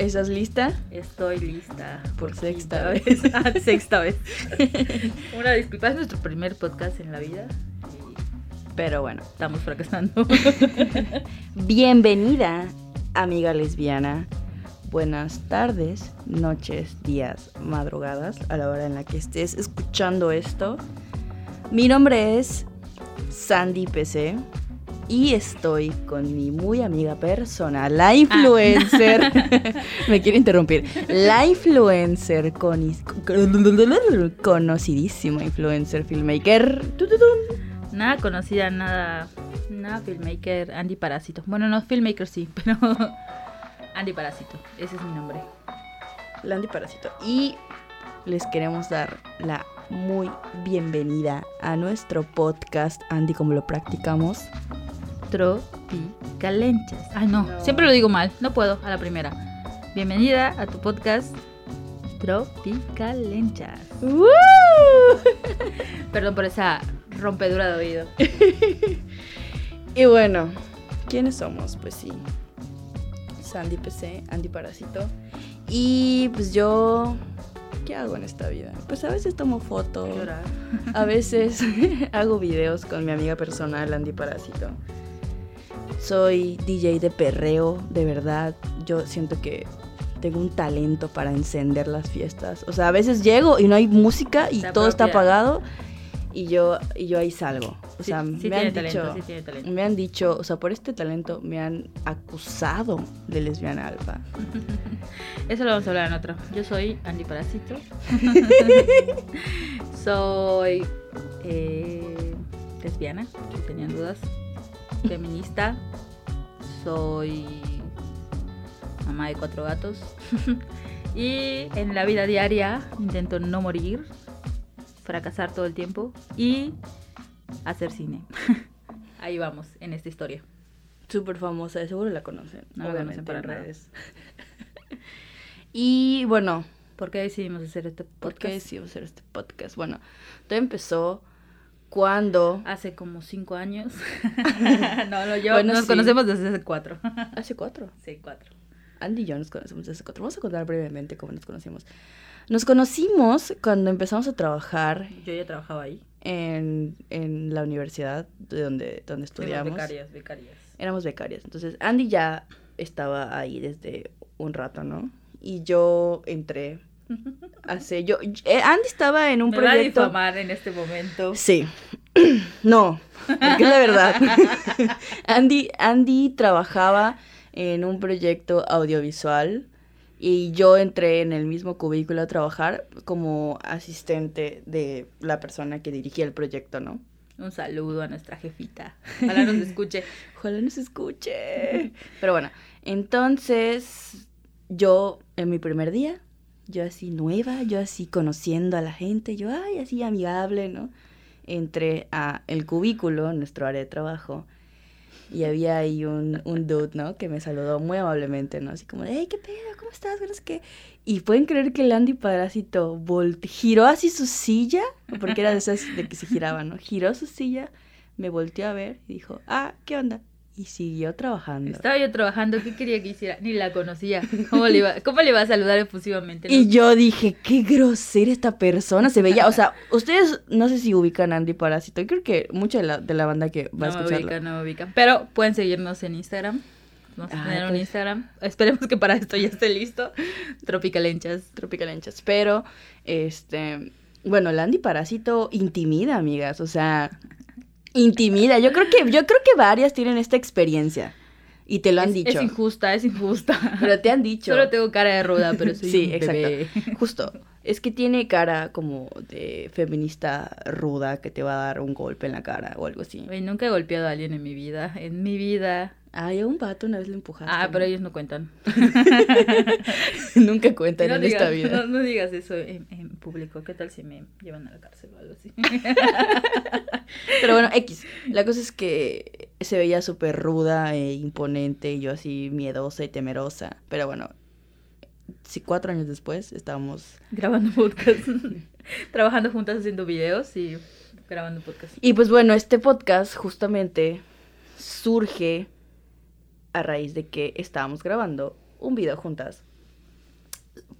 ¿Estás lista? Estoy lista. Por quinta sexta vez. Ah, sexta vez. Una disculpa, es nuestro primer podcast en la vida. y Pero bueno. Estamos fracasando. Bienvenida, amiga lesbiana. Buenas tardes, noches, días, madrugadas, a la hora en la que estés escuchando esto. Mi nombre es Sandy PC y estoy con mi muy amiga personal, la influencer. Me quiero interrumpir. La influencer con conocidísima influencer filmmaker. Nada conocida, nada. Nada filmmaker, Andy Parásito. Bueno, no, filmmaker sí, pero. Andy Parásito, ese es mi nombre. Landy Parásito. Y les queremos dar la muy bienvenida a nuestro podcast, Andy, como lo practicamos. Tropicalenchas. Ay, no, No. siempre lo digo mal, no puedo, a la primera. Bienvenida a tu podcast Tropicalenchas. Perdón por esa rompedura de oído. Y bueno, ¿quiénes somos? Pues sí, Sandy PC, Andy Parásito. Y pues yo, ¿qué hago en esta vida? Pues a veces tomo fotos, a veces hago videos con mi amiga personal, Andy Parásito. Soy DJ de perreo, de verdad. Yo siento que tengo un talento para encender las fiestas. O sea, a veces llego y no hay música y Se todo está apropia. apagado y yo, y yo ahí salgo. O sea, sí, sí me han dicho... talento, sí tiene talento. Me han dicho, o sea, por este talento me han acusado de lesbiana alfa. Eso lo vamos a hablar en otro. Yo soy Andy Parásito. soy eh, lesbiana, si tenían dudas. Feminista. Soy mamá de cuatro gatos. y en la vida diaria intento no morir, fracasar todo el tiempo y hacer cine. Ahí vamos en esta historia. Súper famosa, seguro la conocen. No la conocen para nada. redes. y bueno, ¿Por qué decidimos hacer este ¿por qué podcast? decidimos hacer este podcast? Bueno, todo empezó cuando... Hace como cinco años. no, no, yo Bueno, nos sí. conocemos desde hace cuatro. Hace cuatro. sí, cuatro. Andy y yo nos conocemos desde hace cuatro. Vamos a contar brevemente cómo nos conocimos. Nos conocimos cuando empezamos a trabajar Yo ya trabajaba ahí. en, en la universidad de donde, donde estudiamos. becarias, becarias. éramos becarias. Entonces, Andy ya estaba ahí desde un rato, ¿no? Y yo entré hace... Yo, eh, Andy estaba en un Me va a proyecto... difamar en este momento. Sí. no, porque es la verdad. Andy, Andy trabajaba en un proyecto audiovisual y yo entré en el mismo cubículo a trabajar como asistente de la persona que dirigía el proyecto, ¿no? Un saludo a nuestra jefita. Ojalá nos escuche. Ojalá nos escuche. Pero bueno, entonces yo en mi primer día, yo así nueva, yo así conociendo a la gente, yo ay, así amigable, ¿no? Entré a el cubículo, nuestro área de trabajo, y había ahí un, un dude, ¿no? Que me saludó muy amablemente, ¿no? Así como, hey, ¿qué pedo? ¿Cómo estás? No sé qué. Y pueden creer que el Andy Parásito giró así su silla, porque era de esas de que se giraba, ¿no? Giró su silla, me volteó a ver y dijo, ah, ¿qué onda? Y siguió trabajando. Estaba yo trabajando, ¿qué quería que hiciera? Ni la conocía. ¿Cómo le iba, cómo le iba a saludar efusivamente? Y No- yo dije, qué grosera esta persona. Se veía, o sea, ustedes no sé si ubican a Andy Parásito. Creo que mucha de la, de la banda que va a no me escucharlo. ubican, no ubican. Pero pueden seguirnos en Instagram. Vamos a Ay, tener un. Instagram. Esperemos que para esto ya esté listo. Tropicalenchas. Tropicalenchas. Pero, este, bueno, el Andy Parásito intimida, amigas. O sea, intimida. Yo creo que, yo creo que varias tienen esta experiencia. Y te lo han es, dicho. Es injusta, es injusta. pero te han dicho. Solo tengo cara de ruda, pero soy Sí, un exacto. Justo. Es que tiene cara como de feminista ruda que te va a dar un golpe en la cara o algo así. Nunca he golpeado a alguien en mi vida. En mi vida. Ay, a un vato una vez lo empujaste. Ah, ¿no? pero ellos no cuentan. Nunca cuentan no en digas, esta vida. No, no digas eso en, en público. ¿Qué tal si me llevan a la cárcel o algo así? Pero bueno, X. La cosa es que se veía súper ruda e imponente y yo así miedosa y temerosa. Pero bueno, sí, cuatro años después estábamos... Grabando podcast. Trabajando juntas haciendo videos y grabando podcast. Y pues bueno, este podcast justamente surge a raíz de que estábamos grabando un video juntas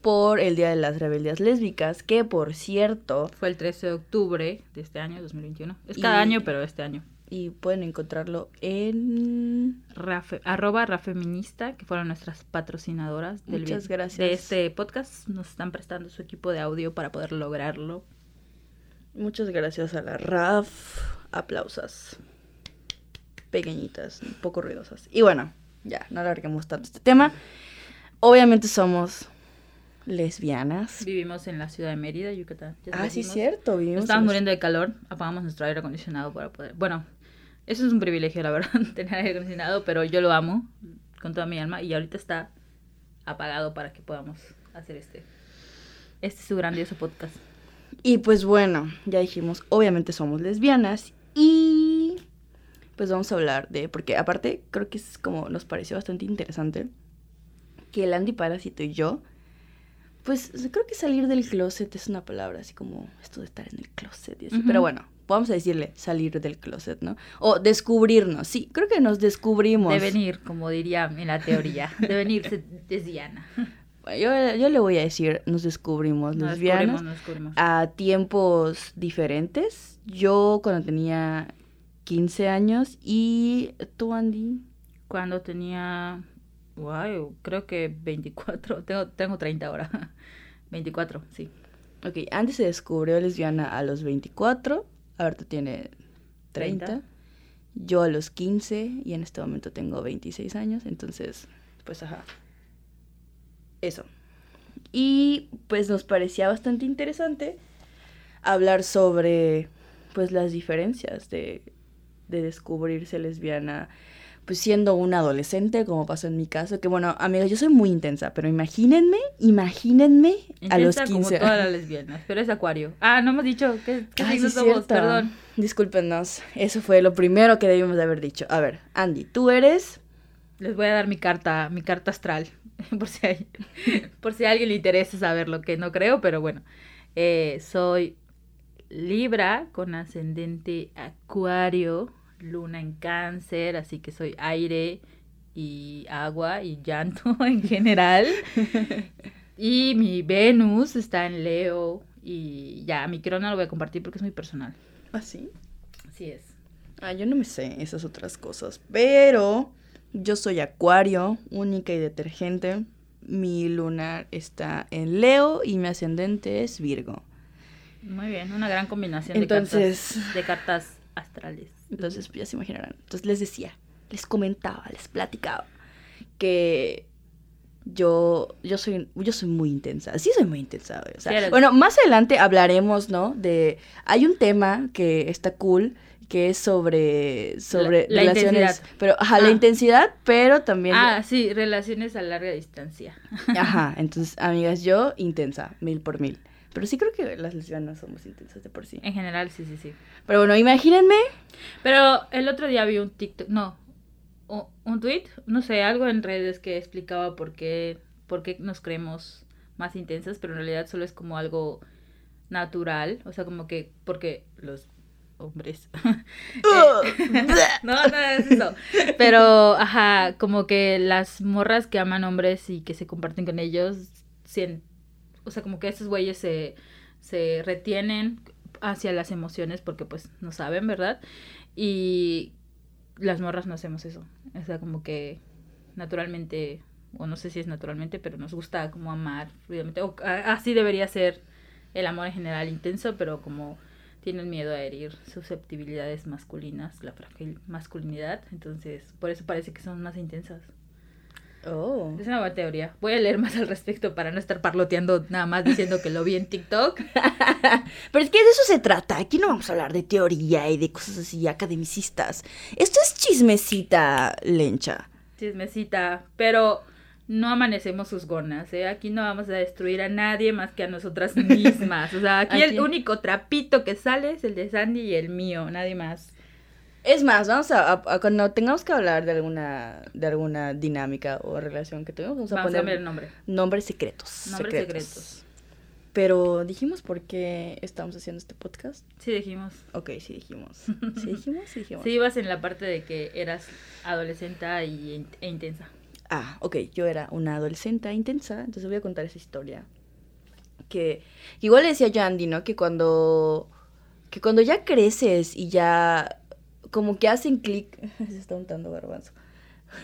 por el Día de las Rebeldes Lésbicas, que por cierto, Fue el 13 de octubre de este año, 2021. Es Y- cada año, pero este año. y pueden encontrarlo en... Rafe, arroba Rafeminista, que fueron nuestras patrocinadoras del Muchas gracias. de este podcast. Nos están prestando su equipo de audio para poder lograrlo. Muchas gracias a la RAF. Aplausas. Pequeñitas, un poco ruidosas. Y bueno, ya, no alarguemos tanto este tema. Obviamente somos lesbianas. Vivimos en la ciudad de Mérida, Yucatán. Ya Ah, sí, cierto. Vivimos Estábamos en- muriendo de calor, apagamos nuestro aire acondicionado para poder... Bueno, eso es un privilegio, la verdad, tener aire acondicionado, pero yo lo amo con toda mi alma y ahorita está apagado para que podamos hacer este, este su grandioso podcast. Y pues bueno, ya dijimos, obviamente somos lesbianas. Y pues vamos a hablar de. Porque aparte, creo que es como nos pareció bastante interesante que el Andy Parásito y yo. Pues creo que salir del closet es una palabra así como esto de estar en el closet y así. Pero bueno, vamos a decirle salir del closet, ¿no? O descubrirnos. Sí, creo que nos descubrimos. Devenir, como diría en la teoría, devenirse lesbiana. Yo, yo le voy a decir, nos descubrimos Nos lesbianas. descubrimos, nos descubrimos. a tiempos diferentes. Yo cuando tenía 15 años y tú, Andy. Cuando tenía, wow, creo que 24, tengo, tengo 30 ahora. 24, sí. Ok, Andy se descubrió lesbiana a los 24, ahorita tiene 30. 30. Yo a los 15 y en este momento tengo 26 años, entonces, pues ajá. Eso. Y pues nos parecía bastante interesante hablar sobre pues las diferencias de, de descubrirse lesbiana pues siendo una adolescente, como pasó en mi caso, que bueno, amigos, yo soy muy intensa, pero imagínense, imagínense a los Intensa 15 como todas las lesbianas, pero es acuario. Ah, no hemos dicho qué, qué Ay, sí, somos, perdón. Discúlpenos, eso fue lo primero que debimos de haber dicho. A ver, Andy, tú eres... Les voy a dar mi carta, mi carta astral, por si hay, por si a alguien le interesa saberlo, que no creo, pero bueno. Eh, soy Libra con ascendente Acuario, luna en Cáncer, así que soy aire y agua y llanto en general. Y mi Venus está en Leo y ya, mi crono lo voy a compartir porque es muy personal. ¿Ah, sí? Así es. Ah, yo no me sé esas otras cosas, pero yo soy acuario, única y detergente. Mi lunar está en Leo y mi ascendente es Virgo. Muy bien, una gran combinación Entonces- de, cartas, de cartas astrales. Entonces, pues ya se imaginarán. Entonces les decía, les comentaba, les platicaba que yo, yo soy, yo soy muy intensa. Sí soy muy intensa. o sea, Sí bueno, más adelante hablaremos, ¿no? De, hay un tema que está cool que es sobre, sobre La- la relaciones, intensidad. pero ajá, la Ah. intensidad, pero también, Ah, sí, relaciones a larga distancia. ajá, entonces, amigas, yo intensa, mil por mil. Pero sí creo que las lesbianas somos intensas de por sí. En general, sí, sí, sí. Pero bueno, imagínense Pero el otro día vi un TikTok, no, un tweet, no sé, algo en redes que explicaba por qué, por qué nos creemos más intensas, pero en realidad solo es como algo natural, o sea, como que, porque los hombres... Eh, no, no es eso. Pero, ajá, como que las morras que aman hombres y que se comparten con ellos, sien- o sea, como que esos güeyes se, se retienen hacia las emociones porque pues no saben, ¿verdad? Y las morras no hacemos eso. O sea, como que naturalmente, o no sé si es naturalmente, pero nos gusta como amar fluidamente. O, así debería ser el amor en general intenso, pero como tienen miedo a herir susceptibilidades masculinas, la frágil masculinidad, entonces por eso parece que son más intensas. Oh. Es una buena teoría. Voy a leer más al respecto para no estar parloteando nada más diciendo que lo vi en TikTok. Pero es que de eso se trata. Aquí no vamos a hablar de teoría y de cosas así academicistas. Esto es chismecita lencha. Chismecita, pero no amanecemos sus gonas, ¿eh? Aquí no vamos a destruir a nadie más que a nosotras mismas. O sea, aquí, Aquí- el único trapito que sale es el de Sandy y el mío, nadie más. Es más, vamos a, a- a cuando tengamos que hablar de alguna de alguna dinámica o relación que tuvimos, vamos a Vamos a poner cambiar el nombre. nombres secretos. Nombres secretos. Pero dijimos por qué estamos haciendo este podcast. Sí, dijimos. Ok, sí dijimos. Sí dijimos, sí dijimos. Sí, ibas en la parte de que eras adolescente y, e intensa. Ah, ok, yo era una adolescente intensa, entonces voy a contar esa historia. Que igual le decía yo a Andy, ¿no? Que cuando, que cuando ya creces y ya como que hacen clic, se está untando garbanzo.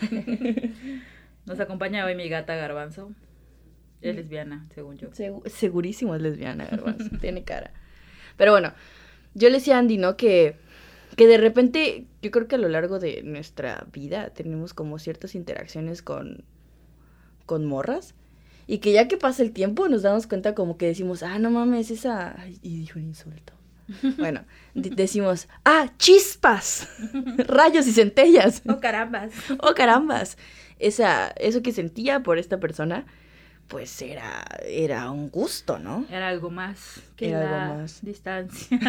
Nos acompaña hoy mi gata Garbanzo. Es lesbiana, según yo. segurísimo es lesbiana, Garbanzo. Tiene cara. Pero bueno, yo le decía a Andy, ¿no? Que, que de repente, yo creo que a lo largo de nuestra vida tenemos como ciertas interacciones con, con morras. Y que ya que pasa el tiempo nos damos cuenta como que decimos, ah, no mames, esa... y dijo un insulto. Bueno, decimos, ah, chispas, rayos y centellas. Oh, carambas. Oh, carambas. Esa, eso que sentía por esta persona, pues era, era un gusto, ¿no? Era algo más que era la algo más. distancia.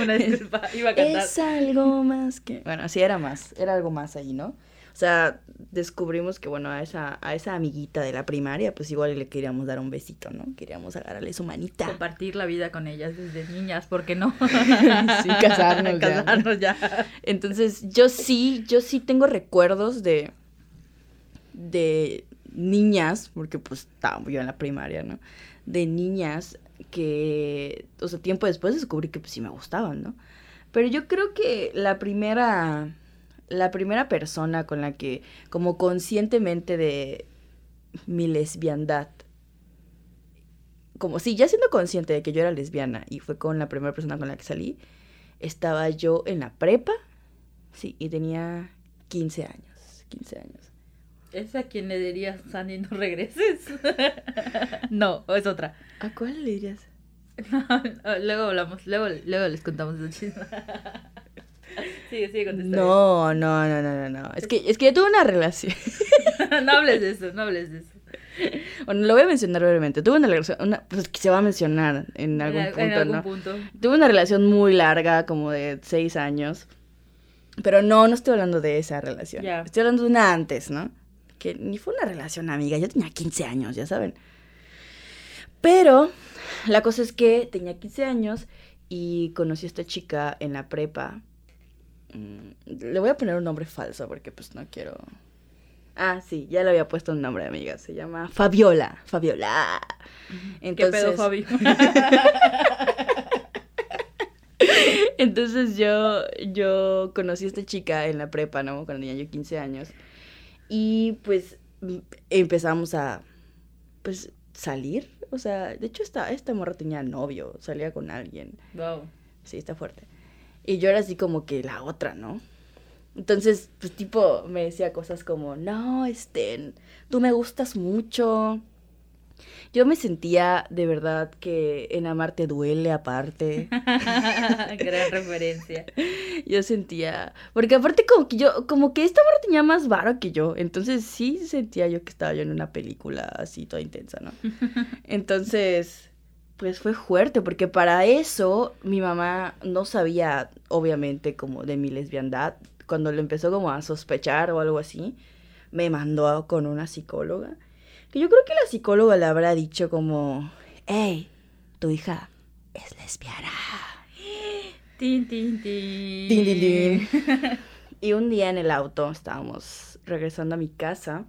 Una disculpa, iba a cantar. Es algo más que... Bueno, sí, era más, era algo más ahí, ¿no? O sea, descubrimos que, bueno, a esa, a esa amiguita de la primaria, pues igual le queríamos dar un besito, ¿no? Queríamos agarrarle su manita. Compartir la vida con ellas desde niñas, ¿por qué no? sí, casarnos, ya. Casarnos ya. Entonces, yo sí, yo sí tengo recuerdos de, de niñas, porque pues estaba yo en la primaria, ¿no? De niñas que, o sea, tiempo después descubrí que pues sí me gustaban, ¿no? Pero yo creo que la primera la primera persona con la que, como conscientemente de mi lesbiandad, como sí, ya siendo consciente de que yo era lesbiana y fue con la primera persona con la que salí, estaba yo en la prepa, sí, y tenía 15 años, 15 años. ¿Es a quien le dirías, Sandy, no regreses? no, es otra. ¿A cuál le dirías? luego hablamos, luego, luego les contamos el chisme. Sigue, sigue contestando. No, no, no, no, no, Es que, es que yo tuve una relación. no hables de eso, no hables de eso. Bueno, lo voy a mencionar brevemente. Tuve una relación, una, pues que se va a mencionar en algún punto, en algún ¿no? punto. Tuve una relación muy larga, como de seis años. Pero no, no estoy hablando de esa relación. Ya. Estoy hablando de una antes, ¿no? Que ni fue una relación amiga. Yo tenía 15 años, ya saben. Pero la cosa es que tenía 15 años y conocí a esta chica en la prepa. Mm, Le voy a poner un nombre falso porque pues no quiero... Ah, sí, ya le había puesto un nombre, amiga. Se llama Fabiola. Fabiola. ¿Qué pedo, Fabi? Entonces yo, yo conocí a esta chica en la prepa, ¿no? Cuando tenía yo 15 años. Y pues m- empezamos a, pues, salir. O sea, de hecho esta, esta morra tenía novio, salía con alguien. wow. Sí, está fuerte. Y yo era así como que la otra, ¿no? Entonces, pues tipo, me decía cosas como, no, este, tú me gustas mucho. Yo me sentía de verdad que en amarte duele aparte. Gran referencia. Yo sentía, porque aparte como que yo, como que esta morra tenía más varo que yo, entonces sí sentía yo que estaba yo en una película así toda intensa, ¿no? Entonces, pues fue fuerte, porque para eso mi mamá no sabía, obviamente, como de mi lesbiandad. Cuando lo empezó como a sospechar o algo así, me mandó con una psicóloga. Que yo creo que la psicóloga le habrá dicho como, hey, tu hija es lesbiana. Tin, tin, tin. Tin, tin, tin. Y un día en el auto estábamos regresando a mi casa.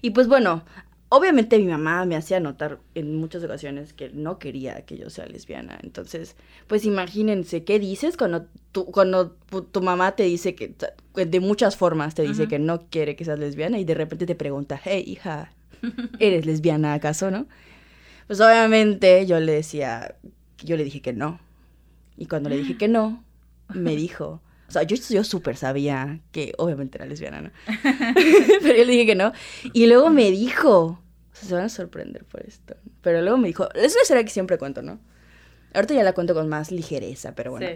Y pues bueno, obviamente mi mamá me hacía notar en muchas ocasiones que no quería que yo sea lesbiana. Entonces, pues imagínense, ¿qué dices cuando tu, cuando tu, mamá te dice que, de muchas formas te dice que no quiere que seas lesbiana y de repente te pregunta, hey hija, ¿eres lesbiana acaso, no? Pues obviamente yo le decía, yo le dije que no. Y cuando le dije que no, me dijo, o sea, yo, yo súper sabía que obviamente era lesbiana, ¿no? Pero yo le dije que no. Y luego me dijo, o sea, se van a sorprender por esto. Pero luego me dijo, es una historia que siempre cuento, ¿no? Ahorita ya la cuento con más ligereza, pero bueno. Sí.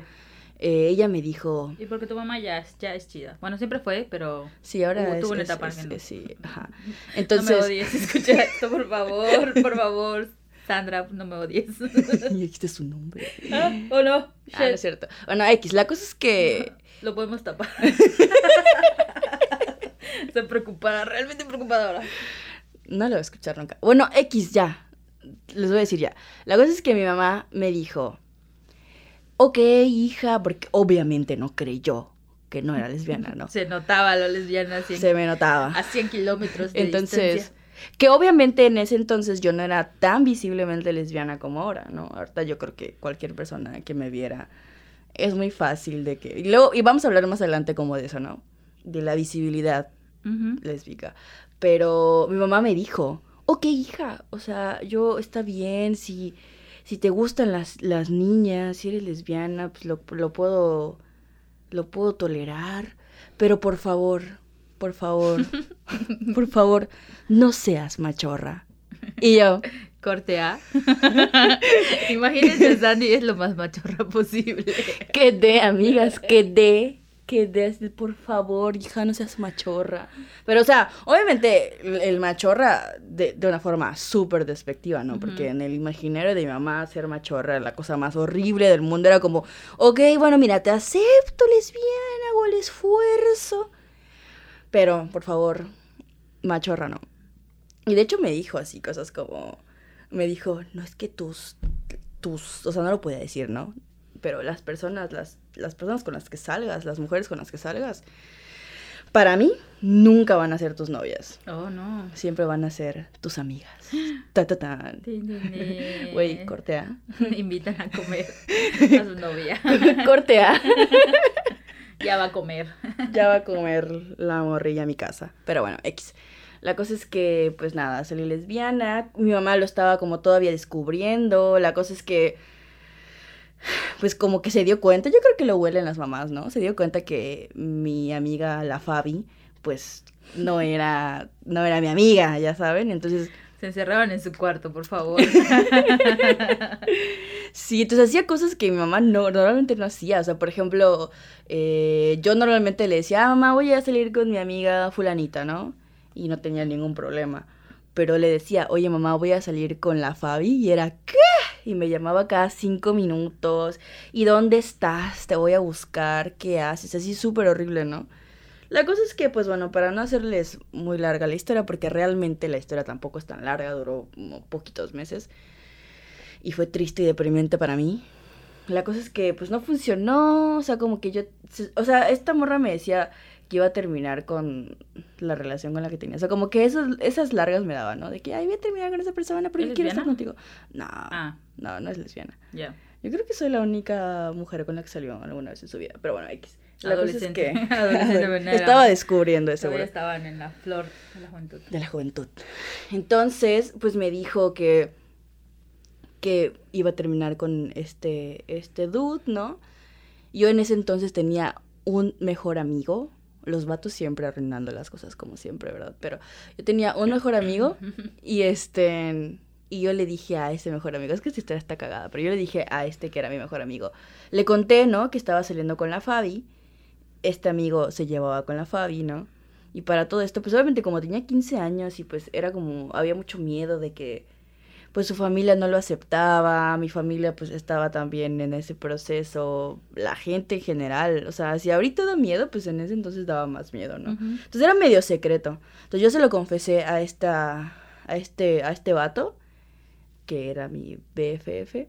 Eh, ella me dijo, Y porque tu mamá ya es, ya es chida. Bueno, siempre fue, pero sí, ahora Hubo- es, tuvo una etapa es- no. sí, ajá. no me Entonces, odies. Escucha esto, por favor. Por favor. Sandra, no me odies. y dijiste su nombre. Ah, ¿O no? Ah, no es cierto. Bueno, X, la cosa es que Lo podemos tapar. Estoy preocupada, realmente preocupada ahora. No lo voy a escuchar nunca. Bueno, X ya. les voy a decir ya. La cosa es que mi mamá me dijo, ok, hija, porque obviamente no creyó que no era lesbiana, ¿no? Se notaba lo lesbiana Se me notaba. a 100 kilómetros de Entonces, distancia. que obviamente en ese entonces yo no era tan visiblemente lesbiana como ahora, ¿no? Ahorita yo creo que cualquier persona que me viera es muy fácil de que... Y luego, y vamos a hablar más adelante como de eso, ¿no? De la visibilidad Ujú. lésbica. Pero mi mamá me dijo, ok, hija, o sea, yo está bien, si, si te gustan las, las niñas, si eres lesbiana, pues lo, lo puedo, lo puedo tolerar, pero por favor, por favor, por favor, no seas machorra. Y yo, Corte A. Imagínense, Sandy es lo más machorra posible. que de, amigas, que de, que de, por favor, hija, no seas machorra. Pero, o sea, obviamente el, el machorra de, de una forma súper despectiva, ¿no? Porque en el imaginario de mi mamá ser machorra era la cosa más horrible del mundo. Era como, ok, bueno, mira, te acepto, lesbiana, hago el esfuerzo. Pero, por favor, machorra no. Y de hecho me dijo así cosas como, me dijo, no es que tus, tus, o sea, no lo podía decir, ¿no? Pero las personas, las, las personas con las que salgas, las mujeres con las que salgas, para mí nunca van a ser tus novias. Oh, no. Siempre van a ser tus amigas. Ta, ta, tan. Güey, cortea. Invitan a comer a su novia. Cortea. Ya va a comer. ya va a comer la morrilla a mi casa. Pero bueno, X. La cosa es que, pues nada, salí lesbiana. Mi mamá lo estaba como todavía descubriendo. La cosa es que, pues como que se dio cuenta. Yo creo que lo huelen las mamás, ¿no? Se dio cuenta que mi amiga, la Fabi, pues no era, no era mi amiga, ya saben. Entonces, Se encerraban en su cuarto, por favor. Sí, entonces hacía cosas que mi mamá no, normalmente no hacía. O sea, por ejemplo, eh, yo normalmente le decía, ah, mamá, voy a salir con mi amiga fulanita, ¿no? Y no tenía ningún problema. Pero le decía, oye, mamá, voy a salir con la Fabi. Y era, ¿qué? Y me llamaba cada cinco minutos. ¿Y dónde estás? Te voy a buscar. ¿Qué haces? Así súper horrible, ¿no? La cosa es que, pues bueno, para no hacerles muy larga la historia, porque realmente la historia tampoco es tan larga, duró poquitos meses y fue triste y deprimente para mí. La cosa es que pues no funcionó, o sea, como que yo, o sea, esta morra me decía que iba a terminar con la relación con la que tenía, o sea, como que esos, esas largas me daban, ¿no? De que, ay, voy a terminar con esa persona porque ¿Es quiero estar contigo. No, Ah. no, no es lesbiana. Ya. Yo creo que soy la única mujer con la que salió alguna vez en su vida, pero bueno, X. La cosa es que estaba descubriendo eso, Todavía estaban en la flor de la juventud. de la juventud. Entonces, pues me dijo que que iba a terminar con este este dude, ¿no? Yo en ese entonces tenía un mejor amigo. Los vatos siempre arruinando las cosas como siempre, ¿verdad? Pero yo tenía un mejor amigo y este y yo le dije a ese mejor amigo, es que esta historia está cagada, pero yo le dije a este que era mi mejor amigo. Le conté, ¿no? Que estaba saliendo con la Fabi. Este amigo se llevaba con la Fabi, ¿no? Y para todo esto, pues obviamente como tenía 15 años y pues era como, había mucho miedo de que pues su familia no lo aceptaba, mi familia pues estaba también en ese proceso, la gente en general, o sea, si ahorita da miedo, pues en ese entonces daba más miedo, ¿no? Entonces era medio secreto. Entonces yo se lo confesé a esta, a este, a este vato, que era mi BFF,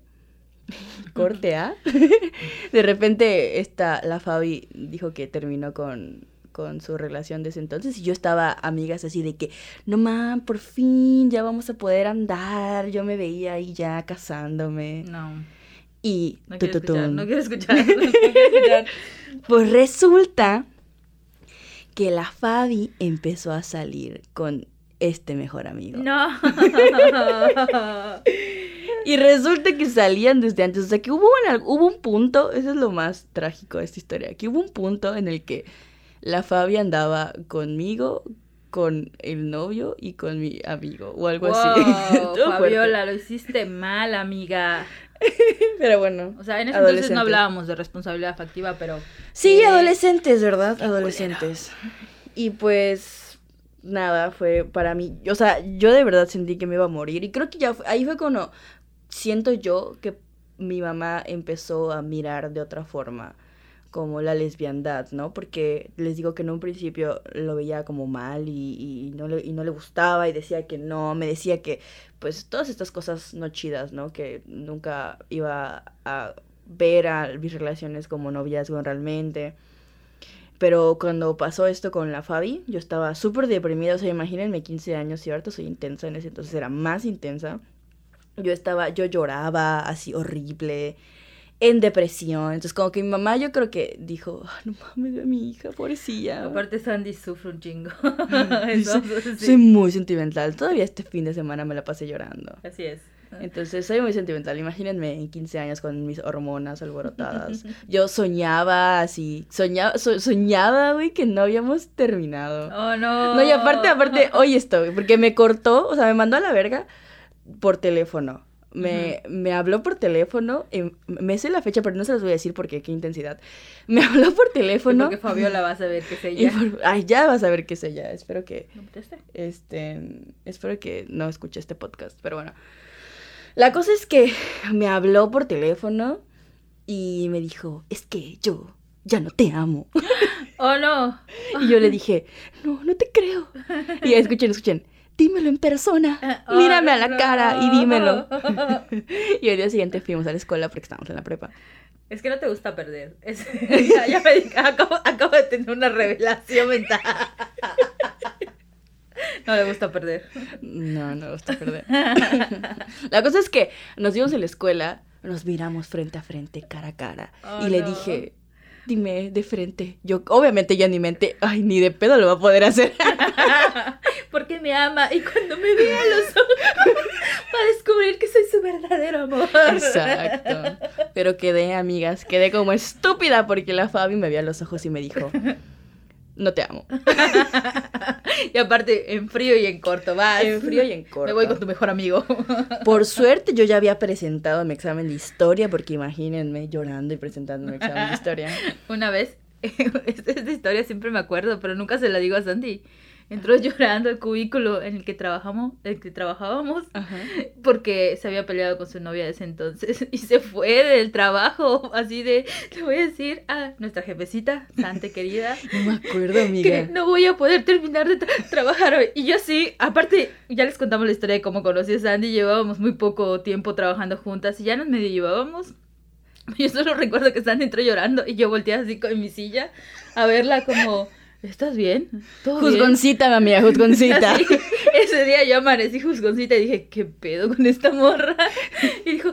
corte A. De repente esta, la Fabi dijo que terminó con, con su relación de ese entonces y yo estaba amigas así de que, no man, por fin ya vamos a poder andar. Yo me veía ahí ya casándome. No. Y No quiero escuchar. No quiero escuchar. No quiero escuchar. Pues resulta que la Fabi empezó a salir con este mejor amigo. No. Y resulta que salían desde antes. O sea, que hubo, un, hubo un punto, eso es lo más trágico de esta historia, que hubo un punto en el que la Fabi andaba conmigo, con el novio y con mi amigo, o algo así. Wow, fuerte. Fabiola, lo hiciste mal, amiga. Pero bueno. O sea, en ese entonces Adolescentes. no hablábamos de responsabilidad afectiva, pero Sí, Eh, adolescentes, ¿verdad? Adolescentes. Y pues nada, fue para mí, o sea, yo de verdad sentí que me iba a morir y creo que ya fue- ahí fue cuando siento yo que mi mamá empezó a mirar de otra forma como la lesbiandad, ¿no? Porque les digo que en un principio lo veía como mal y, y no, le, y no le gustaba y decía que no, me decía que pues todas estas cosas no chidas, ¿no? Que nunca iba a ver a mis relaciones como noviazgo realmente. Pero cuando pasó esto con la Fabi, yo estaba súper deprimida. O sea, imagínense 15 años ahorita soy intensa en ese entonces, era más intensa. Yo estaba, yo lloraba así horrible, en depresión. Entonces, como que mi mamá yo creo que dijo, "Ah, no mames de mi hija, pobrecilla. Aparte Sandy sufre un chingo. Soy- Entonces, sí. Soy muy sentimental. Todavía este fin de semana me la pasé llorando. Así es. Entonces soy muy sentimental. Imagínense en 15 años con mis hormonas alborotadas. Yo soñaba así, soñaba, so- soñaba, güey, que no habíamos terminado. Oh, no. No, y aparte, aparte, oye esto, güey, porque me cortó, o sea, me mandó a la verga por teléfono. Me, me habló por teléfono, em, me sé la fecha, pero no se los voy a decir porque qué intensidad. Me habló por teléfono. Porque Fabiola va a saber que es y ella. por- ay, ya vas a ver qué es ella. Espero que, ¿No este, espero que no escuche este podcast, pero bueno. La cosa es que me habló por teléfono y me dijo, es que yo ya no te amo. Oh, no. Y yo le dije, no, no te creo. Y escuchen, escuchen, dímelo en persona. Oh, Mírame a la no. cara y dímelo. Y al día siguiente fuimos a la escuela porque estábamos en la prepa. Es que no te gusta perder. Es- ya, ya me acabo, acabo de tener una revelación mental. No le gusta perder. No, no me gusta perder. La cosa es que nos vimos en la escuela, nos miramos frente a frente, cara a cara. Oh, y le no. dije, dime de frente. Yo, obviamente, ya en mi mente, ay, ni de pedo lo va a poder hacer. Porque me ama y cuando me vea los ojos va a descubrir que soy su verdadero amor. Exacto. Pero quedé, amigas, quedé como estúpida porque la Fabi me vio a los ojos y me dijo, no te amo. Y aparte, en frío y en corto, vas. En frío y en corto. Me voy con tu mejor amigo. Por suerte yo ya había presentado mi examen de historia, porque imagínense llorando y presentando mi examen de historia. Una vez, esta, esta historia siempre me acuerdo, pero nunca se la digo a Sandy. Entró llorando al cubículo en el que trabajamos, el que trabajábamos, Ajá. porque se había peleado con su novia de ese entonces y se fue del trabajo, así de, le voy a decir a nuestra jefecita, Sante querida, No me acuerdo, que amiga. no voy a poder terminar de tra- trabajar hoy. Y yo sí, aparte, ya les contamos la historia de cómo conocí a Sandy, llevábamos muy poco tiempo trabajando juntas y ya nos medio llevábamos. Yo solo recuerdo que Sandy entró llorando y yo volteé así con- mi silla a verla como, ¿estás bien? ¿Todo bien?". Juzgoncita, juzgoncita. Así, ese día yo amanecí juzgoncita y dije, ¿qué pedo con esta morra? Y dijo,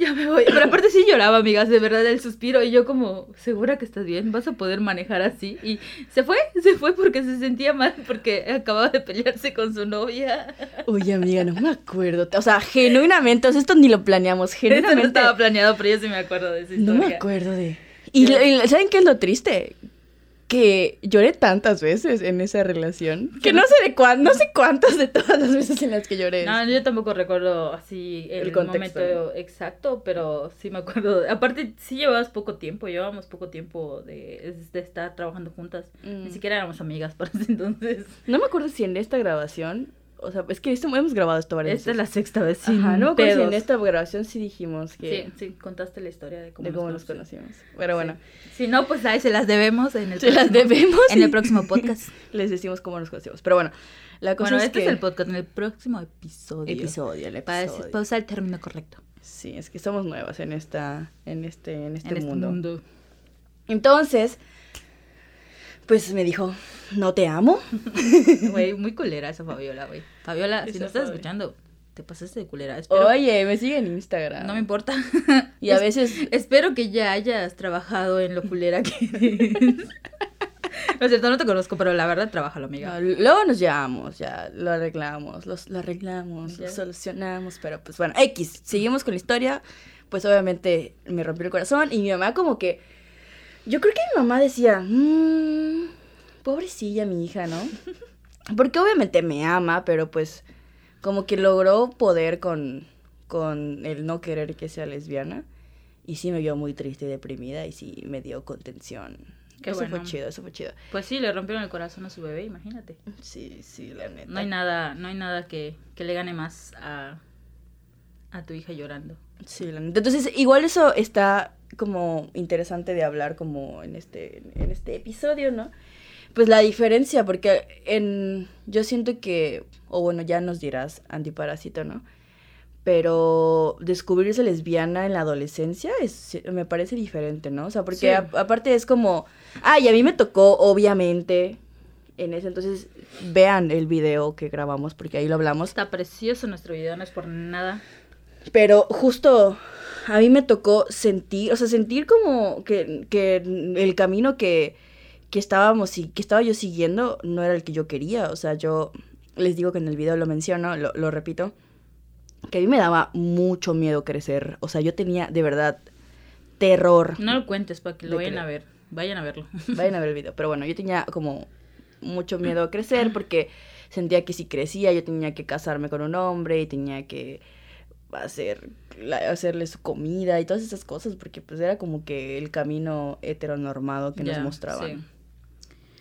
ya me voy. Pero aparte sí lloraba, amigas, de verdad, el suspiro. Y yo como, ¿segura que estás bien? ¿Vas a poder manejar así? Y se fue, se fue porque se sentía mal, porque acababa de pelearse con su novia. Oye, amiga, no me acuerdo. O sea, genuinamente, o sea, esto ni lo planeamos. Esto no Genuinamente. estaba planeado, pero yo sí me acuerdo de esa No historia. me acuerdo de. Y, y ¿saben qué es lo triste? Que lloré tantas veces en esa relación. Que no sé de cuán, no sé cuántas de todas las veces en las que lloré. No, yo tampoco recuerdo así el, El contexto, momento exacto, pero sí me acuerdo. Aparte, sí llevabas poco tiempo, llevábamos poco tiempo de, de estar trabajando juntas. Mm. Ni siquiera éramos amigas para ese entonces. No me acuerdo si en esta grabación. O sea, es que esto, hemos grabado esto varias Esta es la veces. sexta vez sin Ajá, no si en esta grabación sí dijimos que. Sí, sí, contaste la historia de cómo, de cómo nos conocimos. Pero bueno, Si no, pues ahí se las debemos en el se las próximo- debemos. En el próximo podcast. Les decimos cómo nos conocimos. Pero bueno, la cosa bueno, es este que. es el podcast, en el próximo episodio. episodio, el Para, episodio. para usar el término correcto. Sí, es que somos nuevas en esta, en este, en este en este mundo. Entonces, pues me dijo, no te amo. Güey, muy culera esa Fabiola, güey. Fabiola, si Esa no estás Fabi. escuchando, te pasaste de culera. Espero, Oye, me sigue en Instagram. no me importa. Y a Es- veces, Espero que ya hayas trabajado en lo culera que eres. No es cierto, no te conozco, pero la verdad, trabajalo, amiga. no, luego nos llevamos, ya lo arreglamos, los, lo arreglamos, Ya. lo solucionamos, pero pues bueno, X, seguimos con la historia. Pues obviamente me rompió el corazón y mi mamá como que, yo creo que mi mamá decía, "Mm, pobrecilla mi hija, ¿no? Porque obviamente me ama, pero pues como que logró poder con, con el no querer que sea lesbiana. Y sí me vio muy triste y deprimida y sí me dio contención. Qué eso bueno. fue chido, eso fue chido. Pues sí, le rompieron el corazón a su bebé, imagínate. Sí, sí, la neta. No hay nada, no hay nada que, que le gane más a, a tu hija llorando. Sí, la neta. Entonces, igual eso está como interesante de hablar como en este, en este episodio, ¿no? Pues la diferencia, porque en, yo siento que, o bueno, ya nos dirás, antiparásito, ¿no? Pero descubrirse lesbiana en la adolescencia es, me parece diferente, ¿no? O sea, porque Sí. a- aparte es como, ay, a mí me tocó, obviamente, en ese entonces, vean el video que grabamos, porque ahí lo hablamos. Está precioso nuestro video, no es por nada. Pero justo a mí me tocó sentir, o sea, sentir como que, que el camino que, que estábamos y que estaba yo siguiendo no era el que yo quería. O sea, yo les digo que en el video lo menciono, lo, lo repito, que a mí me daba mucho miedo crecer. O sea, yo tenía de verdad terror. No lo cuentes para que lo vayan a ver. Vayan a verlo. Vayan a ver el video. Pero bueno, yo tenía como mucho miedo a crecer porque sentía que si crecía yo tenía que casarme con un hombre y tenía que hacer la- hacerle su comida y todas esas cosas porque pues era como que el camino heteronormado que nos mostraban. sí.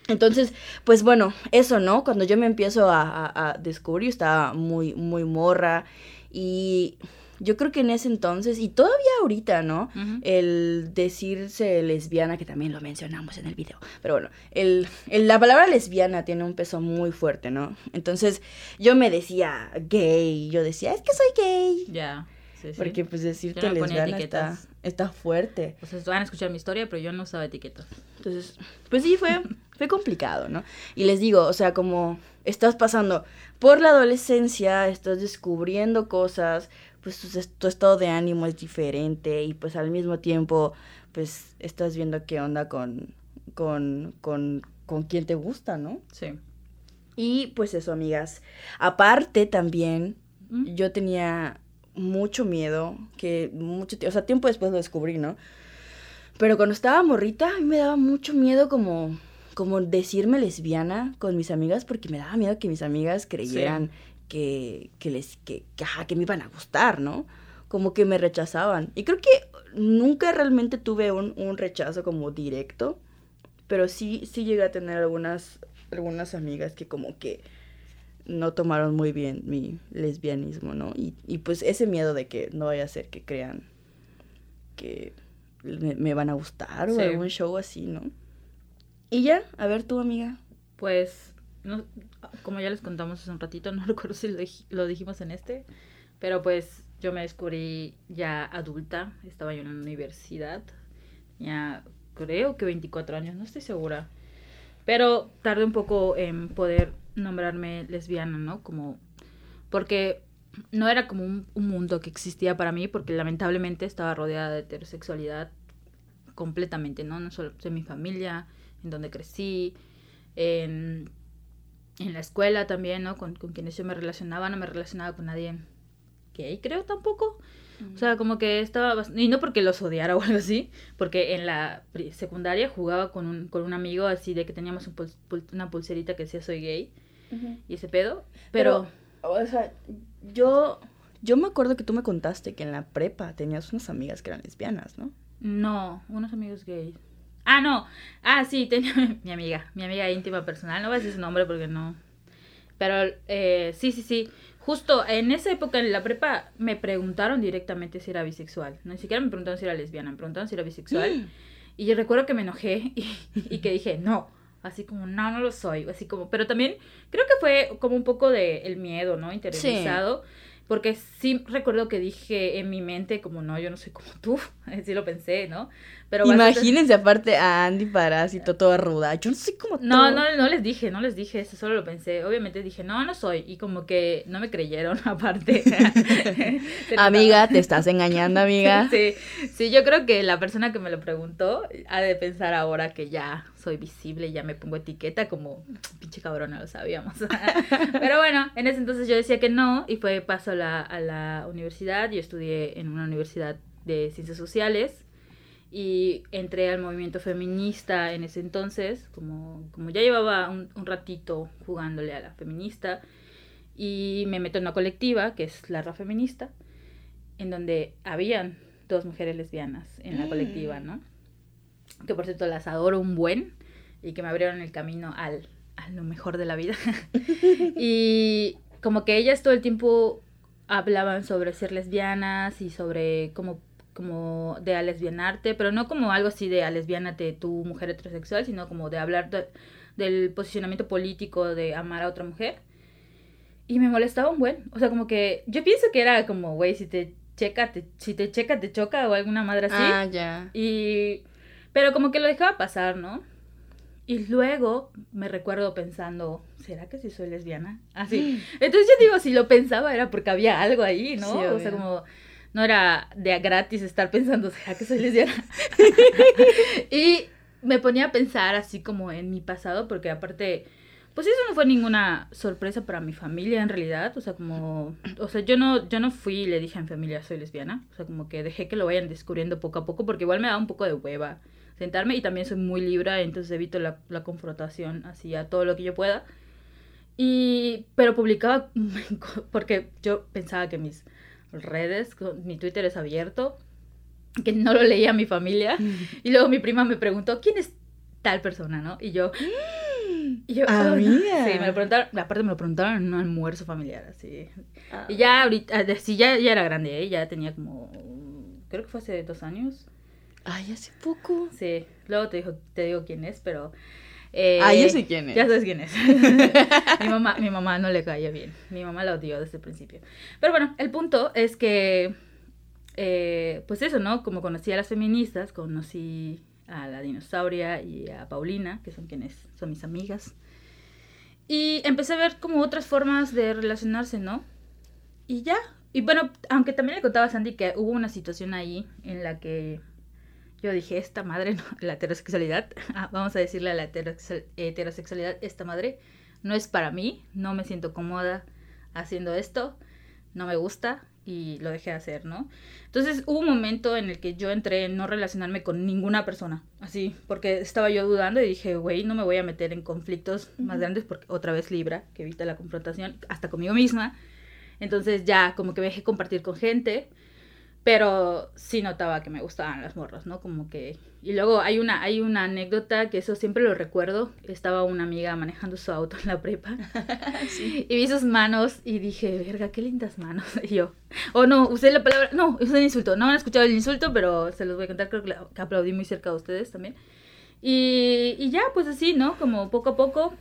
Entonces, pues bueno, eso, ¿no? Cuando yo me empiezo a, a- a descubrir, yo estaba muy, muy morra y yo creo que en ese entonces, y todavía ahorita, ¿no? El decirse lesbiana, que también lo mencionamos en el video, pero bueno, el, el- la palabra lesbiana tiene un peso muy fuerte, ¿no? Entonces yo me decía gay, yo decía, es que soy gay, Ya. Sí, sí. porque pues decirte no lesbiana está fuerte. O sea, van a escuchar mi historia, pero yo no usaba etiquetas. Entonces, pues sí, fue, fue complicado, ¿no? Y les digo, o sea, como estás pasando por la adolescencia, estás descubriendo cosas, pues tu, es- tu estado de ánimo es diferente y pues al mismo tiempo, pues estás viendo qué onda con, con, con, con quién te gusta, ¿no? Sí. Y pues eso, amigas. Aparte también, Mm. yo tenía mucho miedo, que mucho o sea, tiempo después lo descubrí, ¿no? Pero cuando estaba morrita, a mí me daba mucho miedo como, como decirme lesbiana con mis amigas, porque me daba miedo que mis amigas creyeran que, que les, que, que, ajá, que me iban a gustar, ¿no? Como que me rechazaban. Y creo que nunca realmente tuve un, un rechazo como directo, pero sí, sí llegué a tener algunas, algunas amigas que como que no tomaron muy bien mi lesbianismo, ¿no? Y, y pues ese miedo de que no vaya a ser que crean que me, me van a gustar o Sí. algún show así, ¿no? Y ya, a ver tú, amiga. Pues, no, como ya les contamos hace un ratito, no recuerdo si lo, lo dijimos en este, pero pues yo me descubrí ya adulta, estaba yo en la universidad, ya creo que 24 años, no estoy segura, pero tardé un poco en poder nombrarme lesbiana, ¿no? Como, porque no era como un, un mundo que existía para mí, porque lamentablemente estaba rodeada de heterosexualidad completamente, ¿no? No solo en mi familia, en donde crecí, en, en la escuela también, ¿no? Con, con quienes yo me relacionaba, no me relacionaba con nadie gay, creo tampoco. O sea, como que estaba... Y no porque los odiara o algo así, porque en la secundaria jugaba con un, con un amigo así de que teníamos un pul- pul- una pulserita que decía soy gay y ese pedo. Pero, o sea, yo, yo me acuerdo que tú me contaste que en la prepa tenías unas amigas que eran lesbianas, ¿no? no, unos amigos gays. Ah, no. Ah, sí, tenía mi amiga, mi amiga íntima personal. No voy a decir su nombre porque no. Pero eh, sí, sí, sí. Justo en esa época en la prepa me preguntaron directamente si era bisexual. No, ni siquiera me preguntaron si era lesbiana, me preguntaron si era bisexual. Y yo recuerdo que me enojé y, y que dije, no. Así como, no, no lo soy. Así como, pero también creo que fue como un poco de el miedo, ¿no? Interiorizado. Porque sí recuerdo que dije en mi mente, como, no, yo no soy como tú. Así lo pensé, ¿no? Pero bastante- Imagínense aparte a Andy Parásito toda ruda. Yo no soy como tú. No, no, no les dije, no les dije eso, solo lo pensé. Obviamente dije, no, no soy. Y como que no me creyeron, aparte. Amiga, te estás engañando, amiga. Sí, sí, yo creo que la persona que me lo preguntó ha de pensar ahora que ya soy visible, ya me pongo etiqueta como pinche cabrona, lo sabíamos. Pero bueno, en ese entonces yo decía que no y fue paso a la, a la universidad. Yo estudié en una universidad de ciencias sociales y entré al movimiento feminista en ese entonces, como, como ya llevaba un, un ratito jugándole a la feminista y me meto en una colectiva que es la Feminista en donde habían dos mujeres lesbianas en la Mm. colectiva, ¿no? Que por cierto las adoro un buen y que me abrieron el camino al, a lo mejor de la vida. y como que ellas todo el tiempo hablaban sobre ser lesbianas y sobre cómo como de alesbianarte, pero no como algo así de alesbianate tu mujer heterosexual, sino como de hablar del posicionamiento político de amar a otra mujer. Y me molestaba un buen, o sea, como que yo pienso que era como, güey, si te checa, te, si te checa, te choca o alguna madre así. Ah, ya. Y, pero como que lo dejaba pasar, ¿no? Y luego me recuerdo pensando, ¿será que si soy lesbiana? Así. Entonces yo digo, si lo pensaba era porque había algo ahí, ¿no? o sea, como no era de gratis estar pensando, ¿será que soy lesbiana? y me ponía a pensar así como en mi pasado, porque aparte, pues eso no fue ninguna sorpresa para mi familia en realidad, o sea, como, o sea, yo no, yo no fui y le dije a mi familia soy lesbiana, o sea, como que dejé que lo vayan descubriendo poco a poco, porque igual me da un poco de hueva sentarme y también soy muy libre, entonces evito la, la confrontación así a todo lo que yo pueda. Y, pero publicaba, porque yo pensaba que mis redes, mi Twitter es abierto, que no lo leía mi familia. Y luego mi prima me preguntó, ¿quién es tal persona, no? Y yo... Y yo, ah, Sí, me lo preguntaron, aparte me lo preguntaron en un almuerzo familiar, así. Ah. Y ya ahorita, sí, ya, ya era grande, ¿eh? ya tenía como, creo que fue hace dos años. Ay, hace poco. Sí, luego te, digo, te digo quién es, pero... Eh, ah, ya sé quién es. Ya sabes quién es. mi, mamá, mi mamá no le caía bien. Mi mamá la odió desde el principio. Pero bueno, el punto es que, eh, pues eso, ¿no? Como conocí a las feministas, conocí a la dinosauria y a Paulina, que son quienes son mis amigas. Y empecé a ver como otras formas de relacionarse, ¿no? Y ya. Y bueno, aunque también le contaba a Sandy que hubo una situación ahí en la que yo dije, esta madre, no, la heterosexualidad, ah, vamos a decirle a la heterosexualidad, esta madre no es para mí, no me siento cómoda haciendo esto, no me gusta y lo dejé de hacer, ¿no? Entonces hubo un momento en el que yo entré en no relacionarme con ninguna persona, así, porque estaba yo dudando y dije, güey, no me voy a meter en conflictos más grandes porque otra vez Libra, que evita la confrontación, hasta conmigo misma. Entonces ya como que me dejé compartir con gente pero sí notaba que me gustaban las morras, ¿no? Como que... Y luego hay una, hay una anécdota que eso siempre lo recuerdo. Estaba una amiga manejando su auto en la prepa. sí. Y vi sus manos y dije, verga, qué lindas manos. Y yo, oh no, usé la palabra, no, usé el insulto. No han escuchado el insulto, pero se los voy a contar, creo que, aplaudí muy cerca de ustedes también. Y, y ya, pues así, ¿no? Como poco a poco.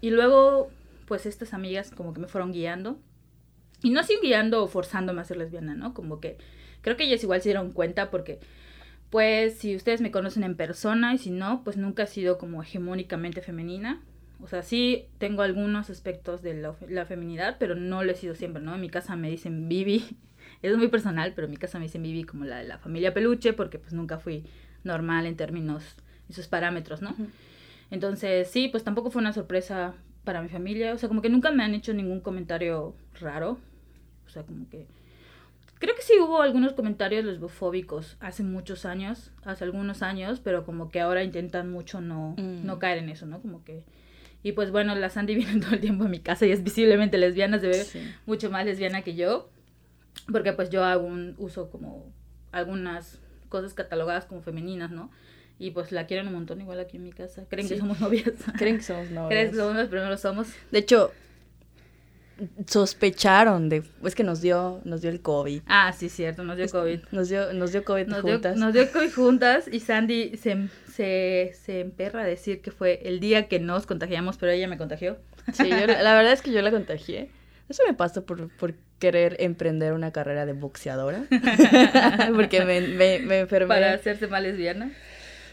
Y luego, pues estas amigas como que me fueron guiando. Y no así guiando o forzándome a ser lesbiana, ¿no? Como que Creo que ellas igual se dieron cuenta porque, pues, si ustedes me conocen en persona y si no, pues nunca he sido como hegemónicamente femenina. O sea, sí tengo algunos aspectos de la, feminidad, pero no lo he sido siempre, ¿no? En mi casa me dicen Vivi, es muy personal, pero en mi casa me dicen Vivi como la de la familia peluche, porque pues nunca fui normal en términos, esos parámetros, ¿no? Entonces, sí, pues tampoco fue una sorpresa para mi familia, o sea, como que nunca me han hecho ningún comentario raro, o sea, como que Creo que sí hubo algunos comentarios lesbofóbicos hace muchos años, hace algunos años, pero como que ahora intentan mucho no, no mm. caer en eso, ¿no? Como que... Y pues bueno, la Sandy viene todo el tiempo a mi casa y es visiblemente lesbiana, se ve mucho más lesbiana que yo, porque pues yo un uso como algunas cosas catalogadas como femeninas, ¿no? Y pues la quieren un montón igual aquí en mi casa. Creen que somos novias. Creen que somos novias. Creen que somos novias, pero no lo somos. De hecho, sospecharon de es que nos dio nos dio el covid. Ah sí cierto nos dio covid. nos dio nos dio covid nos juntas. dio, nos dio covid juntas y Sandy se, se, se emperra a decir que fue el día que nos contagiamos pero ella me contagió. Sí yo, la verdad es que yo la contagié. Eso me pasó por, por querer emprender una carrera de boxeadora porque me, me, me enfermé. Para hacerse más lesbiana.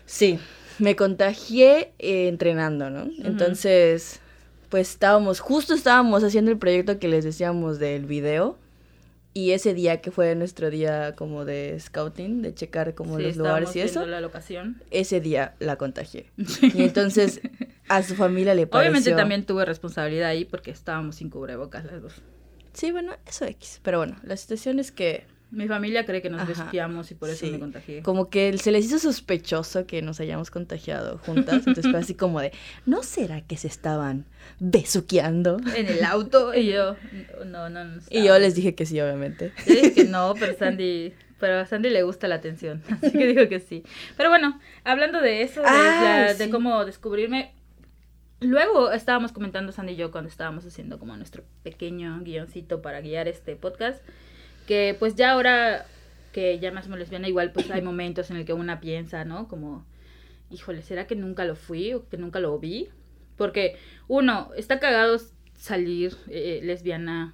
Sí me contagié eh, entrenando no entonces pues estábamos, justo estábamos haciendo el proyecto que les decíamos del video. Y ese día que fue nuestro día como de scouting, de checar como los lugares y eso. la locación. Ese día la contagié. Y entonces a su familia le pareció... Obviamente también tuve responsabilidad ahí porque estábamos sin cubrebocas las dos. Sí, bueno, eso X. Pero bueno, la situación es que mi familia cree que nos Ajá, y por eso me contagié. Como que se les hizo sospechoso que nos hayamos contagiado juntas. Entonces fue así como de, ¿no será que se estaban besuqueando? En el auto. Y yo, no, no, no. Y yo les dije que sí, obviamente. Yo dije que no, pero Sandy pero a Sandy le gusta la atención, así que dijo que sí. Pero bueno, hablando de eso, de, ah, de cómo descubrirme, luego estábamos comentando Sandy y yo cuando estábamos haciendo como nuestro pequeño guioncito para guiar este podcast, que pues ya ahora que ya más me lesbiana, igual pues hay momentos en el que una piensa, ¿no? Como, híjole, ¿será que nunca lo fui o que nunca lo vi? Porque uno, está cagado salir eh, lesbiana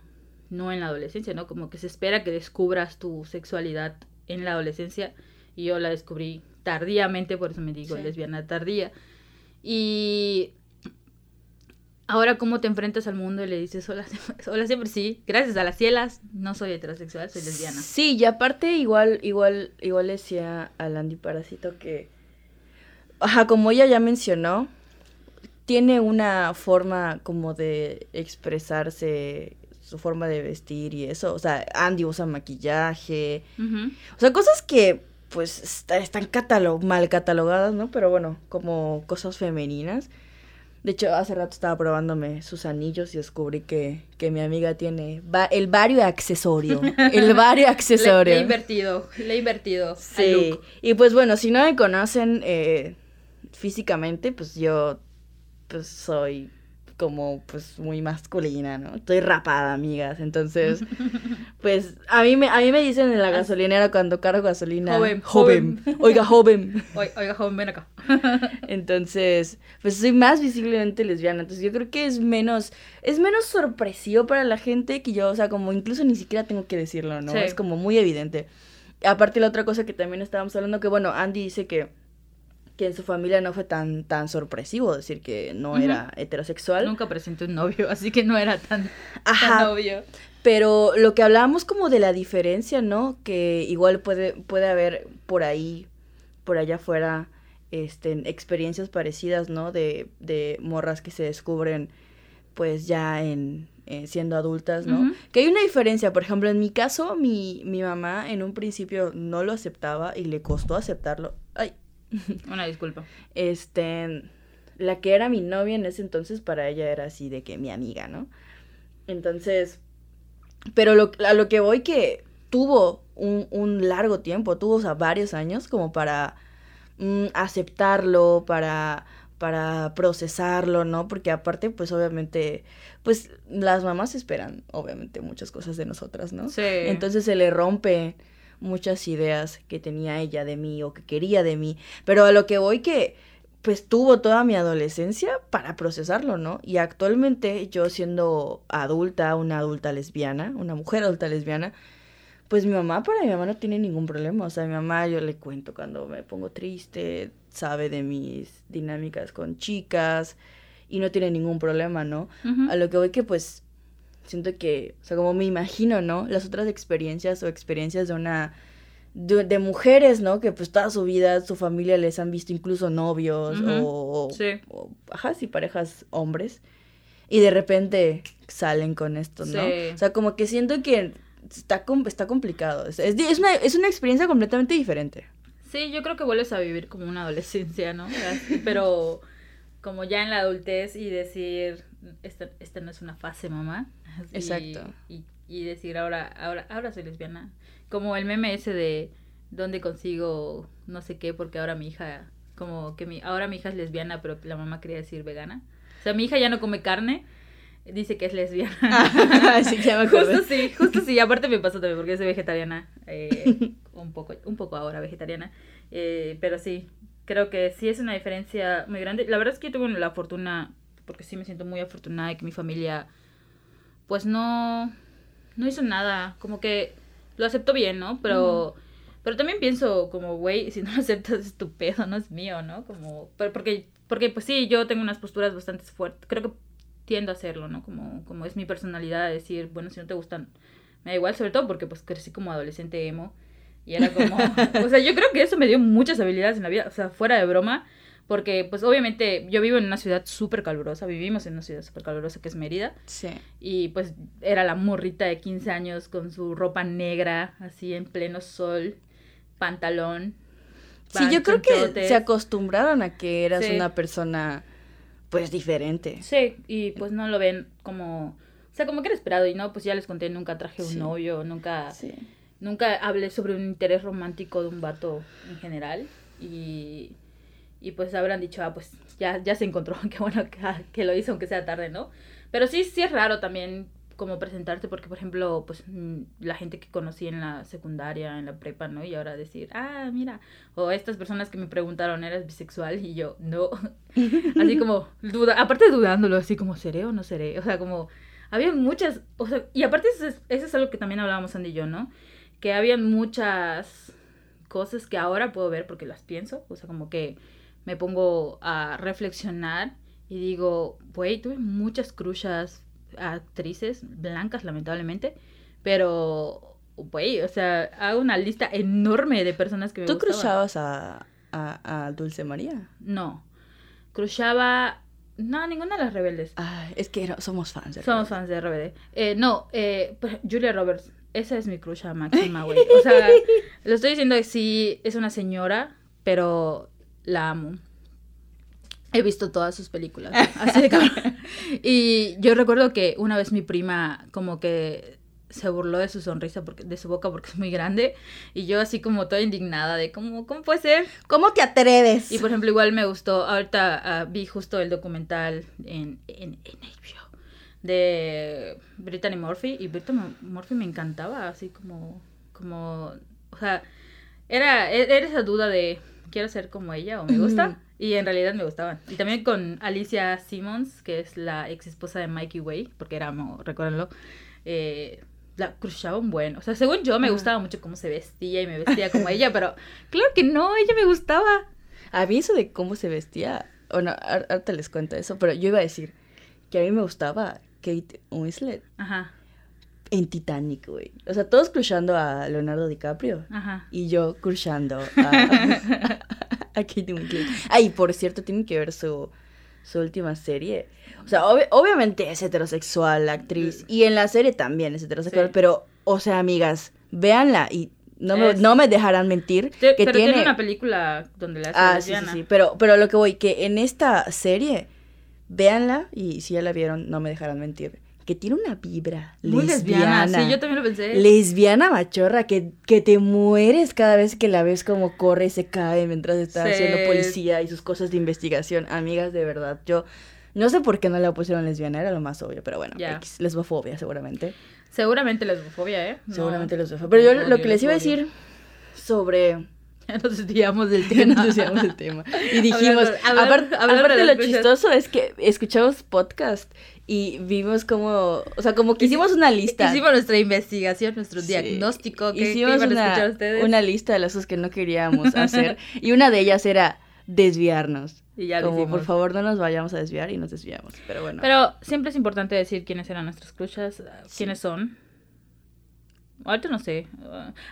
no en la adolescencia, ¿no? Como que se espera que descubras tu sexualidad en la adolescencia y yo la descubrí tardíamente, por eso me digo Sí. lesbiana tardía. Y ahora cómo te enfrentas al mundo y le dices, hola, hola siempre sí, gracias a las cielas, no soy heterosexual, soy lesbiana. Sí, y aparte igual, igual, igual decía a Landy Parásito que, ajá, como ella ya mencionó, tiene una forma como de expresarse, su forma de vestir y eso. O sea, Andy usa maquillaje. O sea, cosas que pues está- están mal catalogadas, ¿no? Pero bueno, como cosas femeninas. De hecho, hace rato estaba probándome sus anillos y descubrí que, que mi amiga tiene va- el vario accesorio. El vario accesorio. le he invertido, le he invertido. Sí, y pues bueno, si no me conocen eh, físicamente, pues yo pues soy como pues muy masculina, ¿no? Estoy rapada, amigas. Entonces, pues a mí me a mí me dicen en la gasolinera cuando cargo gasolina, Joven, joven. Oiga, joven. Oi- Oiga, joven, ven acá. Entonces, pues soy más visiblemente lesbiana. Entonces, yo creo que es menos, es menos sorpresivo para la gente que yo, o sea, como incluso ni siquiera tengo que decirlo, ¿no? Sí. Es como muy evidente. Aparte, la otra cosa que también estábamos hablando, que bueno, Andy dice que, que en su familia no fue tan, tan sorpresivo decir que no era heterosexual. Nunca presenté un novio, así que no era tan, tan Ajá, obvio. pero lo que hablábamos como de la diferencia, ¿no? Que igual puede, puede haber por ahí, por allá afuera, este, experiencias parecidas, ¿no? De, de morras que se descubren, pues ya en, eh, siendo adultas, ¿no? Que hay una diferencia, por ejemplo, en mi caso, mi, mi mamá en un principio no lo aceptaba y le costó aceptarlo. Una disculpa. este, la que era mi novia en ese entonces para ella era así de que mi amiga, ¿no? Entonces, pero lo, a lo que voy que tuvo un, un largo tiempo, tuvo, o sea, varios años como para mm, aceptarlo, para, para procesarlo, ¿no? Porque aparte, pues obviamente, pues las mamás esperan, obviamente, muchas cosas de nosotras, ¿no? Sí. Entonces se le rompe muchas ideas que tenía ella de mí o que quería de mí. Pero a lo que voy que pues tuvo toda mi adolescencia para procesarlo, ¿no? Y actualmente yo siendo adulta, una adulta lesbiana, una mujer adulta lesbiana, pues mi mamá, para mi mamá no tiene ningún problema. O sea, mi mamá yo le cuento cuando me pongo triste, sabe de mis dinámicas con chicas y no tiene ningún problema, ¿no? A lo que voy que pues siento que, o sea, como me imagino, ¿no? Las otras experiencias o experiencias de una, de, de mujeres, ¿no? Que pues toda su vida, su familia les han visto incluso novios o, sí. o, ajá, sí, parejas hombres. Y de repente salen con esto, ¿no? Sí. O sea, como que siento que está, com- está complicado. Es, es, una, es una experiencia completamente diferente. Sí, yo creo que vuelves a vivir como una adolescencia, ¿no? Pero como ya en la adultez y decir, esta, esta no es una fase, mamá. Así, Exacto. Y, y decir, ahora, ahora, ahora soy lesbiana. Como el meme ese de dónde consigo no sé qué, porque ahora mi hija, como que mi, ahora mi hija es lesbiana, pero la mamá quería decir vegana. O sea, mi hija ya no come carne, dice que es lesbiana. Así que ya me. Justo sí, justo sí. Aparte me pasó también porque soy vegetariana. eh, un poco, un poco ahora vegetariana. eh, pero sí, creo que sí es una diferencia muy grande. La verdad es que yo tuve la fortuna, porque sí me siento muy afortunada de que mi familia, pues no, no hizo nada. Como que lo aceptó bien, ¿no? Pero, pero también pienso como, güey, si no lo aceptas es tu pedo, no es mío, ¿no? Como, pero porque, porque pues sí, yo tengo unas posturas bastante fuertes. Creo que tiendo a hacerlo, ¿no? Como, como es mi personalidad, decir, bueno, si no te gustan, me da igual, sobre todo porque pues crecí como adolescente emo. Y era como, o sea, yo creo que eso me dio muchas habilidades en la vida, o sea, fuera de broma, porque pues obviamente yo vivo en una ciudad súper calurosa, vivimos en una ciudad súper calurosa que es Mérida, Sí. y pues era la morrita de 15 años con su ropa negra, así en pleno sol, pantalón. Sí, yo creo que se acostumbraron a que eras Sí. una persona, pues, diferente. Sí, y pues no lo ven como, o sea, como que era esperado, y no, pues ya les conté, nunca traje un Sí. novio, nunca... Sí. Nunca hablé sobre un interés romántico de un vato en general. Y, Y pues habrán dicho, ah, pues ya, ya se encontró, qué bueno que, ah, que lo hizo, aunque sea tarde, ¿no? Pero sí, sí es raro también como presentarte, porque por ejemplo, pues mm, la gente que conocí en la secundaria, en la prepa, ¿no? Y ahora decir, ah, mira, o estas personas que me preguntaron, ¿eres bisexual? Y yo, no. así como, duda, aparte dudándolo, así como, ¿seré o no seré? O sea, como, había muchas, o sea, y aparte eso es, eso es algo que también hablábamos Andy y yo, ¿no? Que había muchas cosas que ahora puedo ver porque las pienso, o sea, como que me pongo a reflexionar y digo, güey, tuve muchas cruchas actrices blancas, lamentablemente, pero, güey, o sea, hago una lista enorme de personas que me ¿Tú cruzabas a, a, a Dulce María? No, crushaba... No, ninguna de las rebeldes. Ah, es que somos fans. de Somos Rebelde. fans de RBD. Eh, no, eh, pues, Julia Roberts. Esa es mi crusha máxima, güey. O sea, lo estoy diciendo que sí, es una señora, pero la amo. He visto todas sus películas. Así de cabrón. Y yo recuerdo que una vez mi prima como que se burló de su sonrisa, porque, de su boca porque es muy grande. Y yo así como toda indignada de cómo, ¿cómo puede ser? ¿Cómo te atreves? Y por ejemplo, igual me gustó, ahorita ah, vi justo el documental en, en, en HBO de Brittany Murphy y Brittany Murphy me encantaba, así como, como, o sea, era, e- era esa duda de, quiero ser como ella o me gusta, y en realidad me gustaban. Y también con Alicia Simmons, que es la ex esposa de Mikey Way, porque era, mo- recuérdenlo, eh, la crushaba un buen, o sea, según yo me gustaba mucho cómo se vestía y me vestía como ella, pero claro que no, ella me gustaba. A mí eso de cómo se vestía, bueno, ahor- ahorita les cuento eso, pero yo iba a decir que a mí me gustaba Kate Winslet. Ajá, en Titanic, güey. O sea, todos crushando a Leonardo DiCaprio ajá. y yo crushando a, a Kate Winslet. Ay, por cierto, tienen que ver su, su última serie. O sea, obvi- obviamente es heterosexual la actriz y en la serie también es heterosexual, Sí. pero, o sea, amigas, véanla y no me, Es- no me dejarán mentir Te- que pero tiene... tiene una película donde la hace Ah, sí, sí. Pero, pero lo que voy, que en esta serie, véanla, y si ya la vieron, no me dejarán mentir, que tiene una vibra Muy lesbiana, sí, yo también lo pensé. Lesbiana machorra, que, que te mueres cada vez que la ves como corre y se cae mientras está Sí. haciendo policía y sus cosas de investigación. Amigas, de verdad, yo no sé por qué no la pusieron lesbiana, era lo más obvio, pero bueno, Ya. X, lesbofobia seguramente. Seguramente lesbofobia, ¿eh? No. Seguramente lesbofobia. Pero yo lo que les iba a decir sobre... Ya nos desviamos del tema. nos desviamos del tema. Y dijimos, Hablando- hablando- aparte, hablando aparte de lo chistoso es que escuchamos podcast y vimos como, o sea, como que hicimos una lista. Hicimos nuestra investigación, nuestro Sí. diagnóstico que, que Hicimos iban a una, escuchar ustedes. una lista de las cosas que no queríamos hacer y una de ellas era desviarnos. Y ya como, por favor, no nos vayamos a desviar y nos desviamos. Pero bueno. Pero siempre es importante decir quiénes eran nuestras cruchas, quiénes son. Ahorita no sé.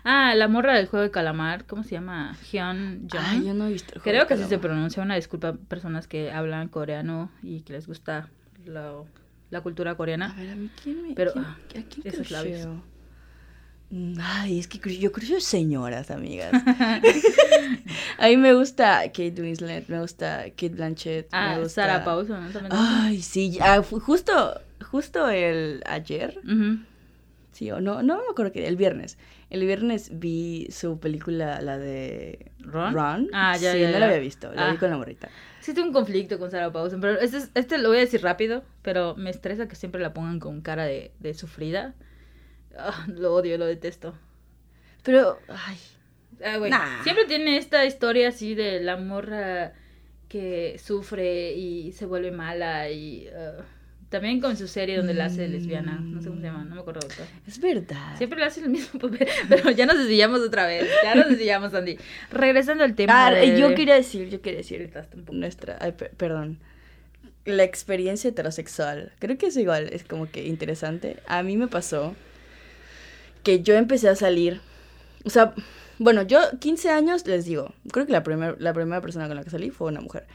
Ah, la morra del juego de calamar, ¿cómo se llama? Hyun Jung. Ay, yo no he visto. el juego Creo de que así se pronuncia. Una disculpa a personas que hablan coreano y que les gusta lo- la cultura A coreana. ver, a mí quién me. Pero, quién- ah, ¿A quién esos labios. Mm, Ay, es que yo crucio señoras, amigas. a mí me gusta Kate Winslet, me gusta Kate Blanchett. Ah, me gusta... Sara Paulson, ¿no? También. Ay, sí, ah, justo, justo el ayer, sí, o no, no me acuerdo que el viernes. El viernes vi su película, la de ¿Ron? Ah, ya, sí, ya, no ya. la había visto, la vi Ah. con la morrita. Tengo un conflicto con Sarah Paulson, pero este, es- este lo voy a decir rápido, pero me estresa que siempre la pongan con cara de, de sufrida. Ah, lo odio, lo detesto. Pero, ay, Ah, güey, Nah. Siempre tiene esta historia así de la morra que sufre y se vuelve mala y... ah, también con su serie donde la hace lesbiana, no sé cómo se llama, no me acuerdo. ahorita. es verdad. Siempre le hace el mismo papel, pero ya nos desviamos otra vez, ya nos desviamos, Andy. Regresando al tema Ah, de- yo quería decir, yo quería decir, nuestra, ay, per- perdón, la experiencia heterosexual. Creo que es igual, es como que interesante. A mí me pasó que yo empecé a salir, o sea, bueno, yo 15 años, les digo, creo que la, primer- la primera persona con la que salí fue una mujer.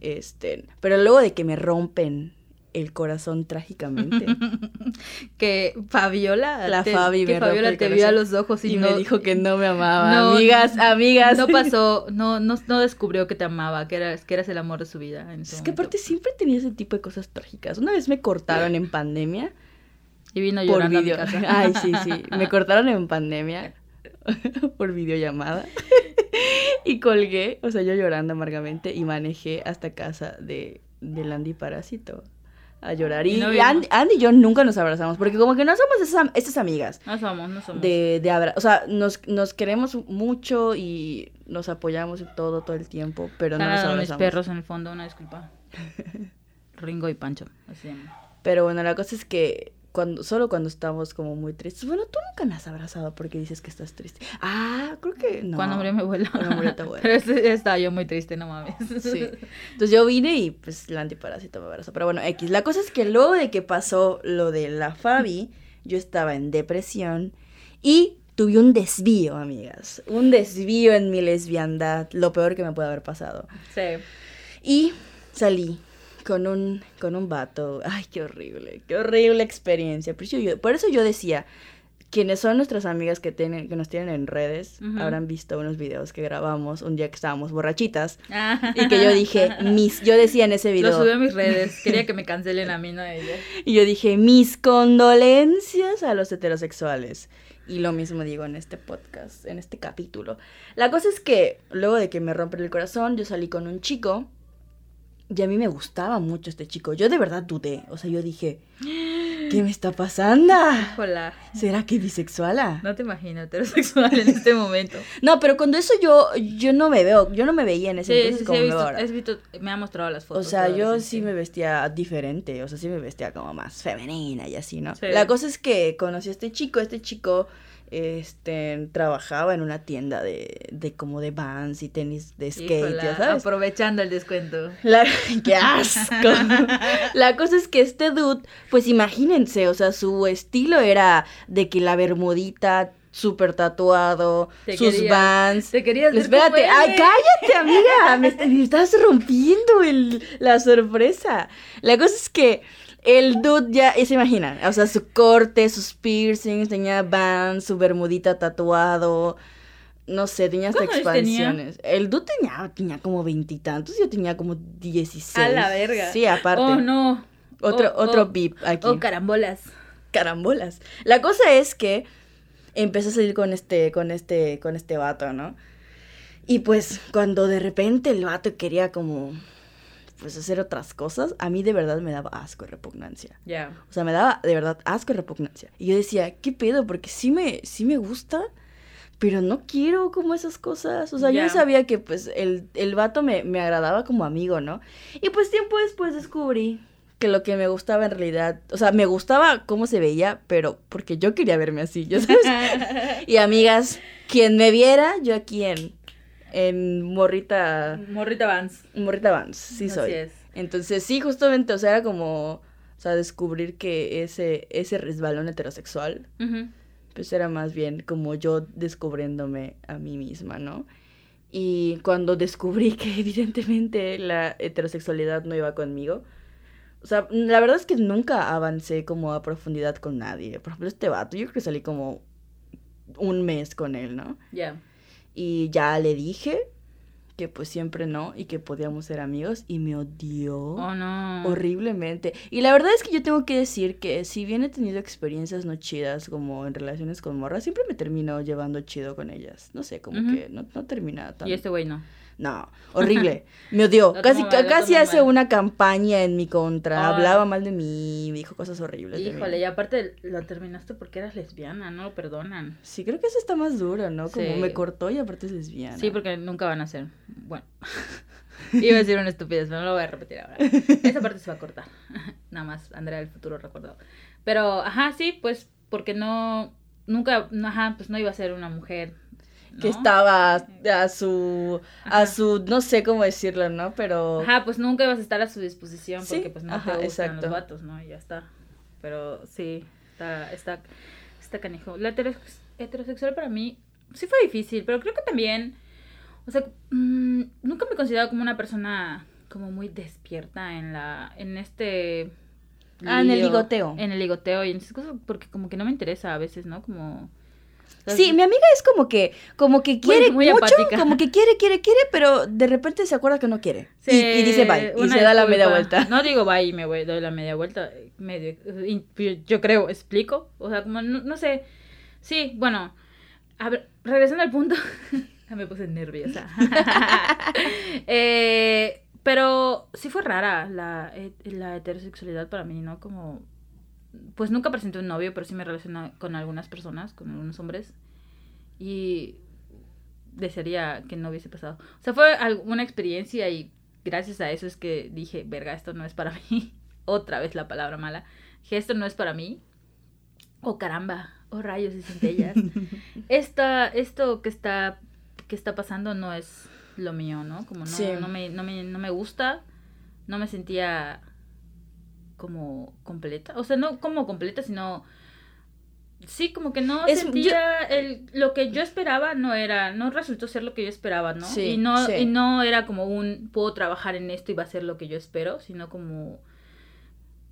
Este, pero luego de que me rompen el corazón trágicamente que Fabiola, La te, Fabi que Fabiola te vio a los ojos y, y no, me dijo que no me amaba. No, amigas, amigas. no pasó, no, no, no descubrió que te amaba, que eras, que eras el amor de su vida. en Es que aparte siempre tenía ese tipo de cosas trágicas. Una vez me cortaron en pandemia Y vino por llorando a mi video. casa. Ay, sí, sí. Me cortaron en pandemia por videollamada. y colgué, o sea, yo llorando amargamente y manejé hasta casa de, de Landy Parásito a llorar. Y no Andy, y yo nunca nos abrazamos, porque como que no somos esas, am- esas amigas No somos, no somos. de, de abra- O sea, nos, nos queremos mucho y nos apoyamos todo, todo el tiempo, pero no Están nos ladrando mis abrazamos. perros en el fondo, una disculpa. Ringo y Pancho. Así. Pero bueno, la cosa es que cuando, solo cuando estamos como muy tristes. Bueno, tú nunca me has abrazado porque dices que estás triste. Ah, creo que no. Cuando murió mi abuela. Cuando murió tu abuela. Pero estaba yo muy triste, no mames. Sí. Entonces yo vine y pues la antiparásito me abrazó. Pero bueno, X. La cosa es que luego de que pasó lo de la Fabi, yo estaba en depresión y tuve un desvío, amigas. Un desvío en mi lesbiandad. Lo peor que me puede haber pasado. Sí. Y salí con un, con un vato. Ay, qué horrible, qué horrible experiencia. Por eso yo, por eso yo decía, quienes son nuestras amigas que, tienen, que nos tienen en redes, habrán visto unos videos que grabamos un día que estábamos borrachitas. Ah. Y que yo dije, mis, yo decía en ese Lo video, subí a mis redes. Quería que me cancelen a mí, no a ella. y yo dije, mis condolencias a los heterosexuales. Y lo mismo digo en este podcast, en este capítulo. La cosa es que luego de que me rompen el corazón, yo salí con un chico. Y a mí me gustaba mucho este chico. Yo de verdad dudé. O sea, yo dije, ¿qué me está pasando? Hola. ¿Será que bisexuala? No te imagino heterosexual en este momento. No, pero cuando eso yo, yo no me veo, yo no me veía en ese Sí, entonces sí, como he me visto, veo ahora. has visto- me ha mostrado las O fotos. sea, todas, yo sí, me vestía diferente, o sea, sí me vestía como más femenina y así, ¿no? Sí. La cosa es que conocí a este chico, este chico este trabajaba en una tienda de, de como de vans y tenis de skate, Híjola, ya sabes. Aprovechando el descuento. La, ¡Qué asco! La cosa es que este dude, pues imagínense, o sea, su estilo era de que la bermudita súper tatuado, Te sus quería- vans. Te querías ver Espérate, ay, cállate, amiga. Me, est- me estás rompiendo el, la sorpresa. La cosa es que el dude ya, y se imaginan, o sea, su corte, sus piercings, tenía vans, su bermudita tatuado. No sé, tenía hasta expansiones. El dude tenía, tenía como veintitantos, yo tenía como dieciséis. A la verga. Sí, aparte. Oh, no. Otro, Oh, otro oh, beep aquí Oh, carambolas. carambolas. La cosa es que empecé a salir con este, con este, con este vato, ¿no? Y pues cuando de repente el vato quería como, pues hacer otras cosas, a mí de verdad me daba asco y repugnancia. Ya. O sea, me daba de verdad asco y repugnancia. Y yo decía, ¿qué pedo? Porque sí me, sí me gusta, pero no quiero como esas cosas. O sea, yo sabía que pues el, el vato me, me agradaba como amigo, ¿no? Y pues tiempo después descubrí que lo que me gustaba en realidad, o sea, me gustaba cómo se veía, pero porque yo quería verme así, ¿ya sabes? y amigas, quien me viera, yo aquí en, en Morrita, Morrita Vans. Morrita Vans, sí Así soy. es. Entonces, sí, justamente, o sea, era como, o sea, descubrir que ese, ese resbalón heterosexual, Ujú. pues era más bien como yo descubriéndome a mí misma, ¿no? Y cuando descubrí que evidentemente la heterosexualidad no iba conmigo, o sea, la verdad es que nunca avancé como a profundidad con nadie. Por ejemplo, este vato, yo creo que salí como un mes con él, ¿no? Ya. Y ya le dije que pues siempre no y que podíamos ser amigos y me odió Oh, no. horriblemente. Y la verdad es que yo tengo que decir que si bien he tenido experiencias no chidas como en relaciones con morras, siempre me termino llevando chido con ellas. No sé, como que no, no termina tan... Y este güey no. No, horrible. Me odió. Casi mal, casi hace mal. una campaña en mi contra. Hablaba mal de mí, me dijo cosas horribles. de mí. Híjole, y aparte lo terminaste porque eras lesbiana, no lo perdonan. Sí, creo que eso está más duro, ¿no? Como Sí. me cortó y aparte es lesbiana. Sí, porque nunca van a ser. Bueno. Iba a decir una estupidez, pero no lo voy a repetir ahora. Esa parte se va a cortar. Nada más, Andrea del futuro recordado. Pero, ajá, sí, pues, porque no. Nunca, ajá, pues no iba a ser una mujer. Que estaba a su... A su... No sé cómo decirlo, ¿no? Pero... Ajá, pues nunca ibas a estar a su disposición Sí, porque pues no ajá, te gustan exacto. los vatos, ¿no? Y ya está. Pero sí, está, está, está canijo. La heteros- heterosexual para mí sí fue difícil, pero creo que también, o sea, mm, nunca me he considerado como una persona como muy despierta en la, en este... Ah, en el lío, ligoteo. En el ligoteo y en esas cosas, porque como que no me interesa a veces, ¿no? Como... Sí, mi amiga es como que, como que quiere muy mucho, como que quiere, quiere, quiere, pero de repente se acuerda que no quiere. Y, Sí, y dice bye, y se da la media vuelta. No digo bye y me voy, doy la media vuelta, medio, yo creo, explico, o sea, como, no, no sé, sí, bueno, a ver, regresando al punto, me puse nerviosa. Eh, pero sí fue rara la, eh, la heterosexualidad para mí, ¿no? Como, pues nunca presenté un novio, pero sí me relacioné con algunas personas, con algunos hombres. Y desearía que no hubiese pasado. O sea, fue una experiencia y gracias a eso es que dije, verga, esto no es para mí. Otra vez la palabra mala. Dije, esto no es para mí. Oh, caramba. Oh, rayos y centellas. Esta, esto que está, que está pasando no es lo mío, ¿no? Como no, no, me, no, me, no me gusta. No me sentía como completa. O sea, no como completa, sino sí, como que no sentía el, lo que yo esperaba no era, no resultó ser lo que yo esperaba, ¿no? y no, y no era como un puedo trabajar en esto y va a ser lo que yo espero, sino como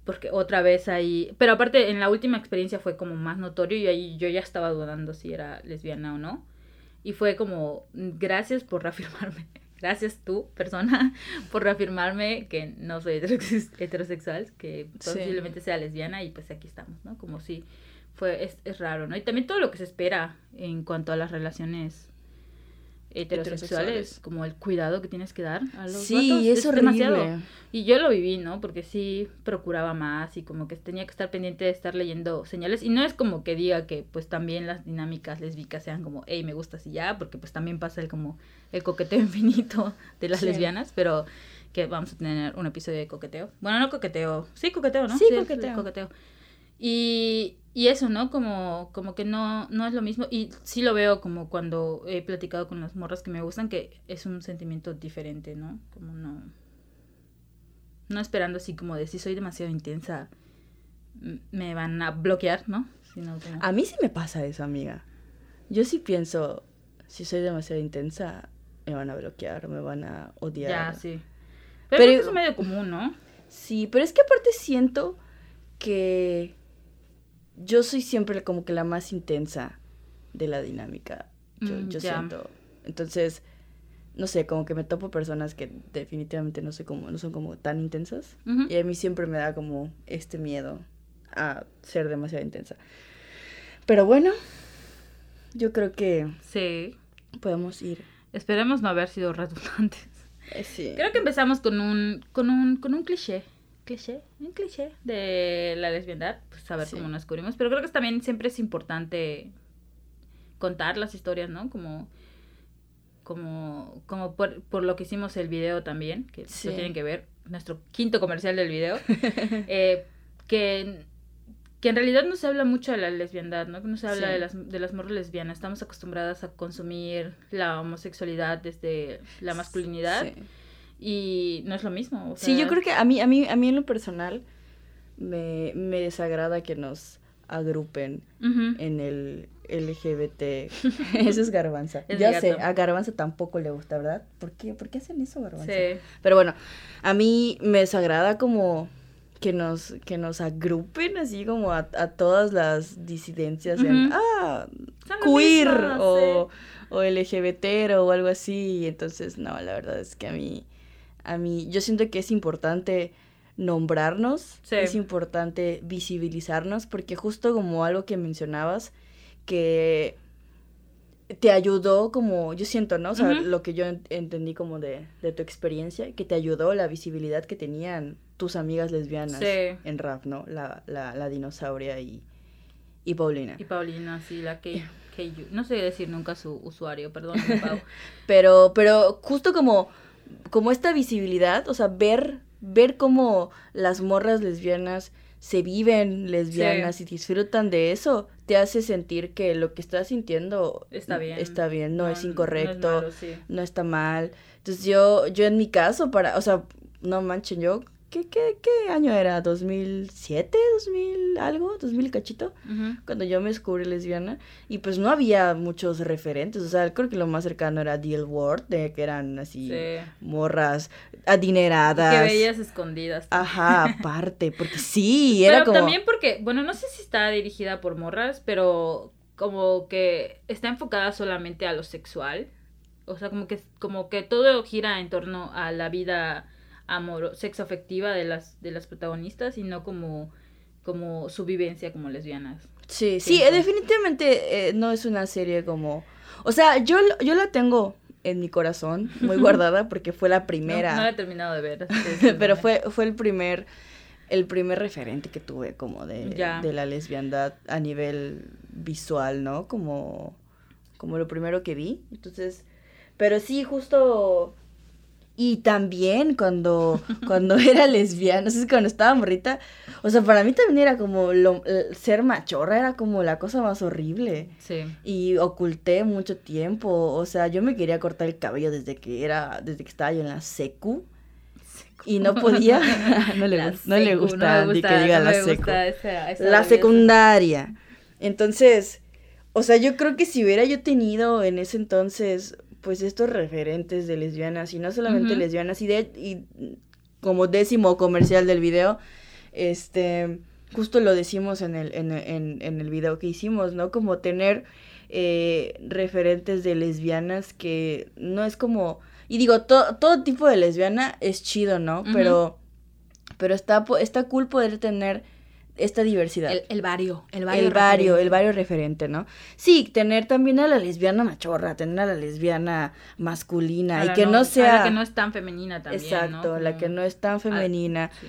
porque otra vez ahí, pero aparte en la última experiencia fue como más notorio y ahí yo ya estaba dudando si era lesbiana o no. Y fue como, gracias por reafirmarme, gracias tú, persona, por reafirmarme que no soy heterosexual, que posiblemente sea lesbiana y pues aquí estamos, ¿no? Como si fue, es, es, raro, ¿no? Y también todo lo que se espera en cuanto a las relaciones heterosexuales, como el cuidado que tienes que dar a los sí, es, demasiado. Y yo lo viví, ¿no? Porque sí procuraba más y como que tenía que estar pendiente de estar leyendo señales. Y no es como que diga que pues también las dinámicas lésbicas sean como, hey, me gustas y ya, porque pues también pasa el como el coqueteo infinito de las lesbianas, pero que vamos a tener un episodio de coqueteo. Bueno, no coqueteo, sí coqueteo, ¿no? Sí, coqueteo. coqueteo. Y, y eso, ¿no? Como, como que no, no es lo mismo. Y sí lo veo como cuando he platicado con las morras que me gustan, que es un sentimiento diferente, ¿no? Como no. No esperando así como de si soy demasiado intensa, me van a bloquear, ¿no? Sino A mí sí me pasa eso, amiga. Yo sí pienso, si soy demasiado intensa, me van a bloquear, me van a odiar. Ya, sí. Pero, pero es medio común, ¿no? Sí, pero es que aparte siento que yo soy siempre como que la más intensa de la dinámica. Yo, mm, siento. Entonces, no sé, como que me topo personas que definitivamente no sé cómo, no son como tan intensas. Y a mí siempre me da como este miedo a ser demasiado intensa. Pero bueno, yo creo que sí. podemos ir. Esperemos no haber sido redundantes. Eh, sí. Creo que empezamos con un, con un, con un cliché cliché, un cliché de la lesbiandad, pues saber cómo nos cubrimos. Pero creo que también siempre es importante contar las historias, ¿no? Como, como, como por, por lo que hicimos el video también, que lo tienen que ver, nuestro quinto comercial del video, eh, que, que en realidad no se habla mucho de la lesbiandad, ¿no? Que no se habla de las, de las morras lesbianas. Estamos acostumbradas a consumir la homosexualidad desde la masculinidad. Sí y no es lo mismo. Sí, yo creo que a mí, a mí, a mí en lo personal me, me desagrada que nos agrupen en el LGBT. eso es garbanza. ya sé, a garbanza tampoco le gusta, ¿verdad? ¿Por qué, ¿Por qué hacen eso, garbanza? Sí. Pero bueno, a mí me desagrada como que nos, que nos agrupen así como a, a todas las disidencias en, ah, queer o, o LGBT o algo así. Entonces, no, la verdad es que a mí a mí, yo siento que es importante nombrarnos, es importante visibilizarnos, porque justo como algo que mencionabas, que te ayudó como, yo siento, ¿no? O sea, lo que yo entendí como de, de, tu experiencia, que te ayudó la visibilidad que tenían tus amigas lesbianas en rap, ¿no? La, la, la dinosauria y, y Paulina. Y Paulina, sí, la que... que no sé decir nunca su usuario, perdón, Pau. pero, pero justo como como esta visibilidad, o sea, ver, ver cómo las morras lesbianas se viven lesbianas y disfrutan de eso, te hace sentir que lo que estás sintiendo está bien, está bien no, es incorrecto, no, está mal. Entonces yo, yo en mi caso, para, o sea, no manchen, yo ¿Qué, qué, qué año era? ¿2007? ¿2000 algo? ¿2000 cachito? Cuando yo me descubrí lesbiana. Y pues no había muchos referentes. O sea, creo que lo más cercano era Deal World, de que eran así morras adineradas. que veías escondidas. Ajá, aparte. Porque sí, era pero también porque, bueno, no sé si está dirigida por morras, pero como que está enfocada solamente a lo sexual. O sea, como que, como que todo gira en torno a la vida amor, sexo afectiva de las, de las protagonistas y no como, como su vivencia como lesbianas. Sí, sí, Pienso. definitivamente eh, no es una serie como... O sea, yo, yo la tengo en mi corazón, muy guardada, porque fue la primera. No, no la he terminado de ver. pero fue, fue el primer el primer referente que tuve como de, de la lesbiandad a nivel visual, ¿no? Como, como lo primero que vi. Entonces, pero sí, justo... Y también cuando, cuando era lesbiana, no sé, cuando estaba morrita, o sea, para mí también era como lo, ser machorra era como la cosa más horrible. Sí. Y oculté mucho tiempo, o sea, yo me quería cortar el cabello desde que era, desde que estaba yo en la secu. Y no podía, no le, gus- no le secu, gusta, no gusta, que diga no la secu. gusta esa- esa La secundaria. Entonces, o sea, yo creo que si hubiera yo tenido en ese entonces, pues estos referentes de lesbianas, y no solamente lesbianas, y, de, y como décimo comercial del video, este, justo lo decimos en el, en, en, en el video que hicimos, ¿no? Como tener eh, referentes de lesbianas que no es como, y digo, to- todo tipo de lesbiana es chido, ¿no? Pero, pero está, está cool poder tener esta diversidad. El, el vario. El El vario. vario, referente. el vario referente, ¿no? Sí, tener también a la lesbiana machorra, tener a la lesbiana masculina y que no, a la sea... que no es tan femenina también. Exacto, ¿no? la que no es tan femenina, Sí.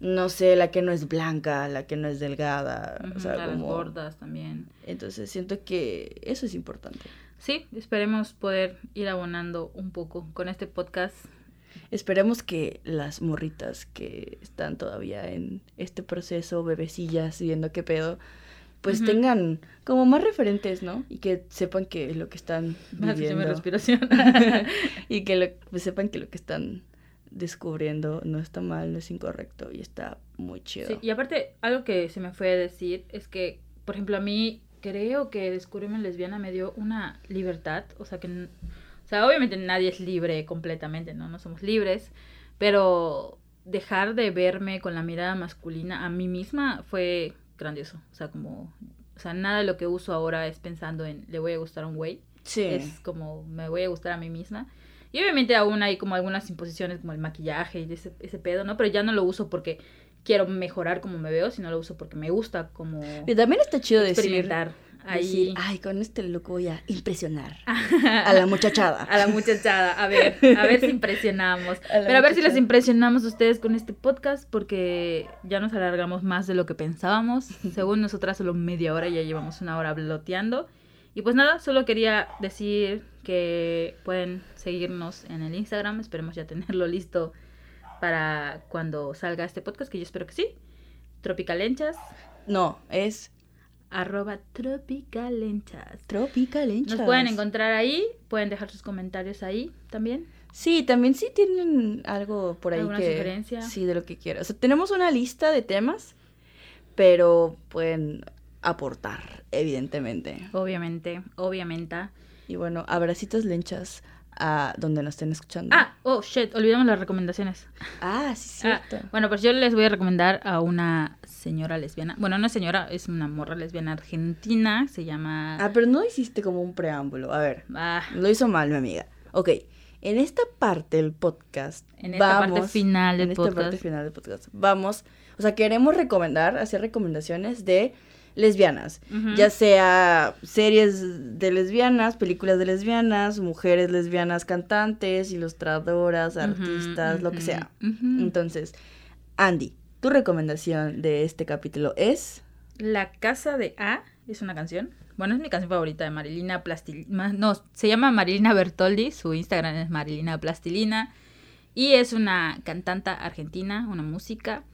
no sé, la que no es blanca, la que no es delgada, o sea, las como... gordas también. Entonces siento que eso es importante. Sí, esperemos poder ir abonando un poco con este podcast. Esperemos que las morritas que están todavía en este proceso, bebecillas, viendo qué pedo, pues tengan como más referentes, ¿no? Y que sepan que lo que están viviendo... respiración. y que lo- pues, sepan que lo que están descubriendo no está mal, no es incorrecto y está muy chido. Sí, y aparte, algo que se me fue a decir es que, por ejemplo, a mí creo que descubrirme lesbiana me dio una libertad, o sea que, sea, obviamente nadie es libre completamente, ¿no? No somos libres, pero dejar de verme con la mirada masculina a mí misma fue grandioso, o sea, como, o sea, nada de lo que uso ahora es pensando en le voy a gustar a un güey, Sí. es como me voy a gustar a mí misma. Y obviamente aún hay como algunas imposiciones como el maquillaje y ese, ese pedo, ¿no? Pero ya no lo uso porque quiero mejorar como me veo, sino lo uso porque me gusta como Y también está chido decir, experimentar ahí decir, ay, con este look voy a impresionar a la muchachada. a la muchachada. A ver, a ver si impresionamos. A Pero a ver si les impresionamos a ustedes con este podcast porque ya nos alargamos más de lo que pensábamos. Según nosotras solo media hora, ya llevamos una hora bloteando. Y pues nada, solo quería decir que pueden seguirnos en el Instagram. Esperemos ya tenerlo listo para cuando salga este podcast, que yo espero que sí. Tropicalenchas, No, es arroba tropicalenchas. tropical Nos pueden encontrar ahí, pueden dejar sus comentarios ahí también. Sí, también sí tienen algo por ahí ¿Alguna que... sugerencia? Sí, de lo que quieran. O sea, tenemos una lista de temas, pero pueden aportar, evidentemente. Obviamente, obviamente. Y bueno, abracitos lenchas a donde nos estén escuchando. Ah, oh, shit, olvidamos las recomendaciones. Ah, sí, Ah, cierto. bueno, pues yo les voy a recomendar a una señora lesbiana. Bueno, no señora, es una morra lesbiana argentina. Se llama... Ah, pero no hiciste como un preámbulo. A ver, Ah, lo hizo mal mi amiga. Ok, en esta parte del podcast, en esta parte final del en esta podcast. parte final del podcast, vamos, o sea, queremos recomendar, hacer recomendaciones de lesbianas, ya sea series de lesbianas, películas de lesbianas, mujeres lesbianas cantantes, ilustradoras, artistas, lo que sea. Entonces, Andy, tu recomendación de este capítulo es... La Casa de A es una canción. Bueno, es mi canción favorita de Marilina Plastilina. No, se llama Marilina Bertoldi. Su Instagram es Marilina Plastilina. Y es una cantanta argentina, una música,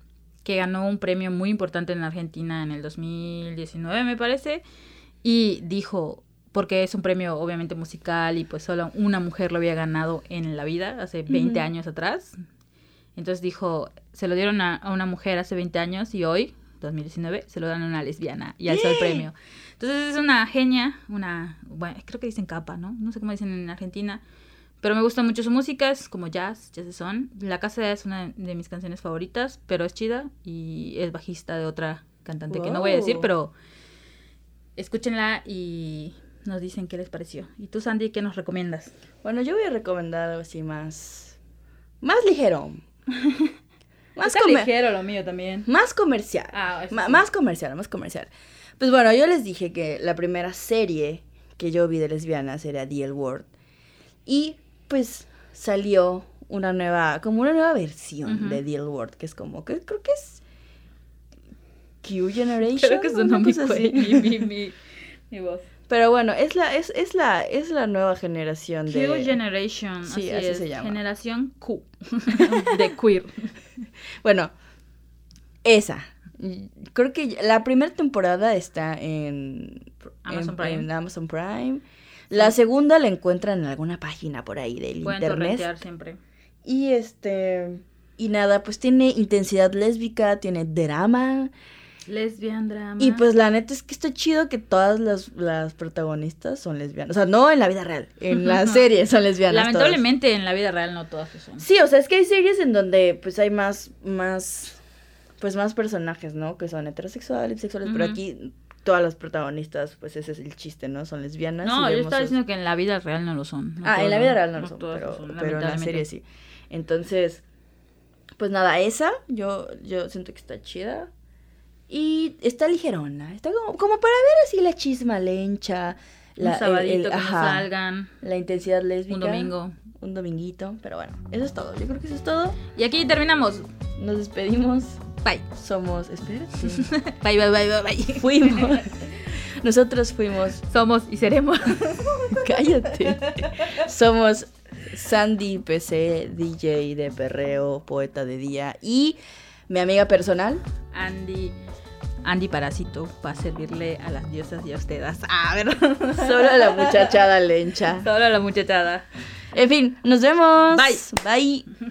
que ganó un premio muy importante en Argentina en el 2019, me parece. Y dijo, porque es un premio obviamente musical y pues solo una mujer lo había ganado en la vida, hace 20 Ujú. años atrás. Entonces dijo, se lo dieron a, a una mujer hace 20 años y hoy, 2019, se lo dan a una lesbiana y alzó el ¡Eh! premio. Entonces es una genia, una, bueno, creo que dicen capa, ¿no? No sé cómo dicen en Argentina, pero me gusta mucho su música, es como jazz, jazz son. La Casa es una de mis canciones favoritas, pero es chida y es bajista de otra cantante que no voy a decir, pero escúchenla y nos dicen qué les pareció. ¿Y tú, Sandy, qué nos recomiendas? Bueno, yo voy a recomendar algo así más... Más ligero. más, ligero lo mío también. más comercial. Ah, sí. Más comercial, más comercial. Pues bueno, yo les dije que la primera serie que yo vi de lesbianas era The L Word. Y pues salió una nueva, como una nueva versión de The L Word, que es como, que creo que es Q Generation. Creo que sonó mi, mi, mi, mi, voz. Pero bueno, es la, es, es la, es la nueva generación Q de. Generation, Sí, así, así es. se llama. Generación Q. de queer. Bueno, esa. Creo que la primera temporada está en Amazon en- Prime. en Amazon Prime. La segunda la encuentran en alguna página por ahí del Pueden internet. siempre. Y este. Y nada, pues tiene intensidad lésbica, tiene drama. Lesbian drama. Y pues la neta es que está chido que todas las, las protagonistas son lesbianas. O sea, no en la vida real, en la serie son lesbianas. todas. Lamentablemente en la vida real no todas son. Sí, o sea, es que hay series en donde pues hay más, más, pues más personajes, ¿no? Que son heterosexuales, bisexuales, pero aquí todas las protagonistas, pues ese es el chiste, ¿no? Son lesbianas. No, yo estaba sus- diciendo que en la vida real no lo son. No Ah, en la vida real no lo son, pero, lo son, pero en la serie sí. Entonces, pues nada, esa yo, yo siento que está chida. Y está ligerona, está como, como para ver así la chisma lencha. La, Un el- sabadito el- que no ajá, salgan. La intensidad lésbica. Un domingo. Un dominguito, pero bueno, eso es todo. Yo creo que eso es todo. Y aquí terminamos. Nos despedimos. Bye. Somos, espérate. Bye, bye, bye, bye, bye. fuimos. Nosotros fuimos. Somos y seremos. Cállate. Somos Sandy PC, DJ de perreo, poeta de día y mi amiga personal. Andy. Andy Parásito para servirle a las diosas y a ustedes. Ah, ver. Solo la muchachada lencha. Solo la muchachada. En fin, nos vemos. Bye. Bye.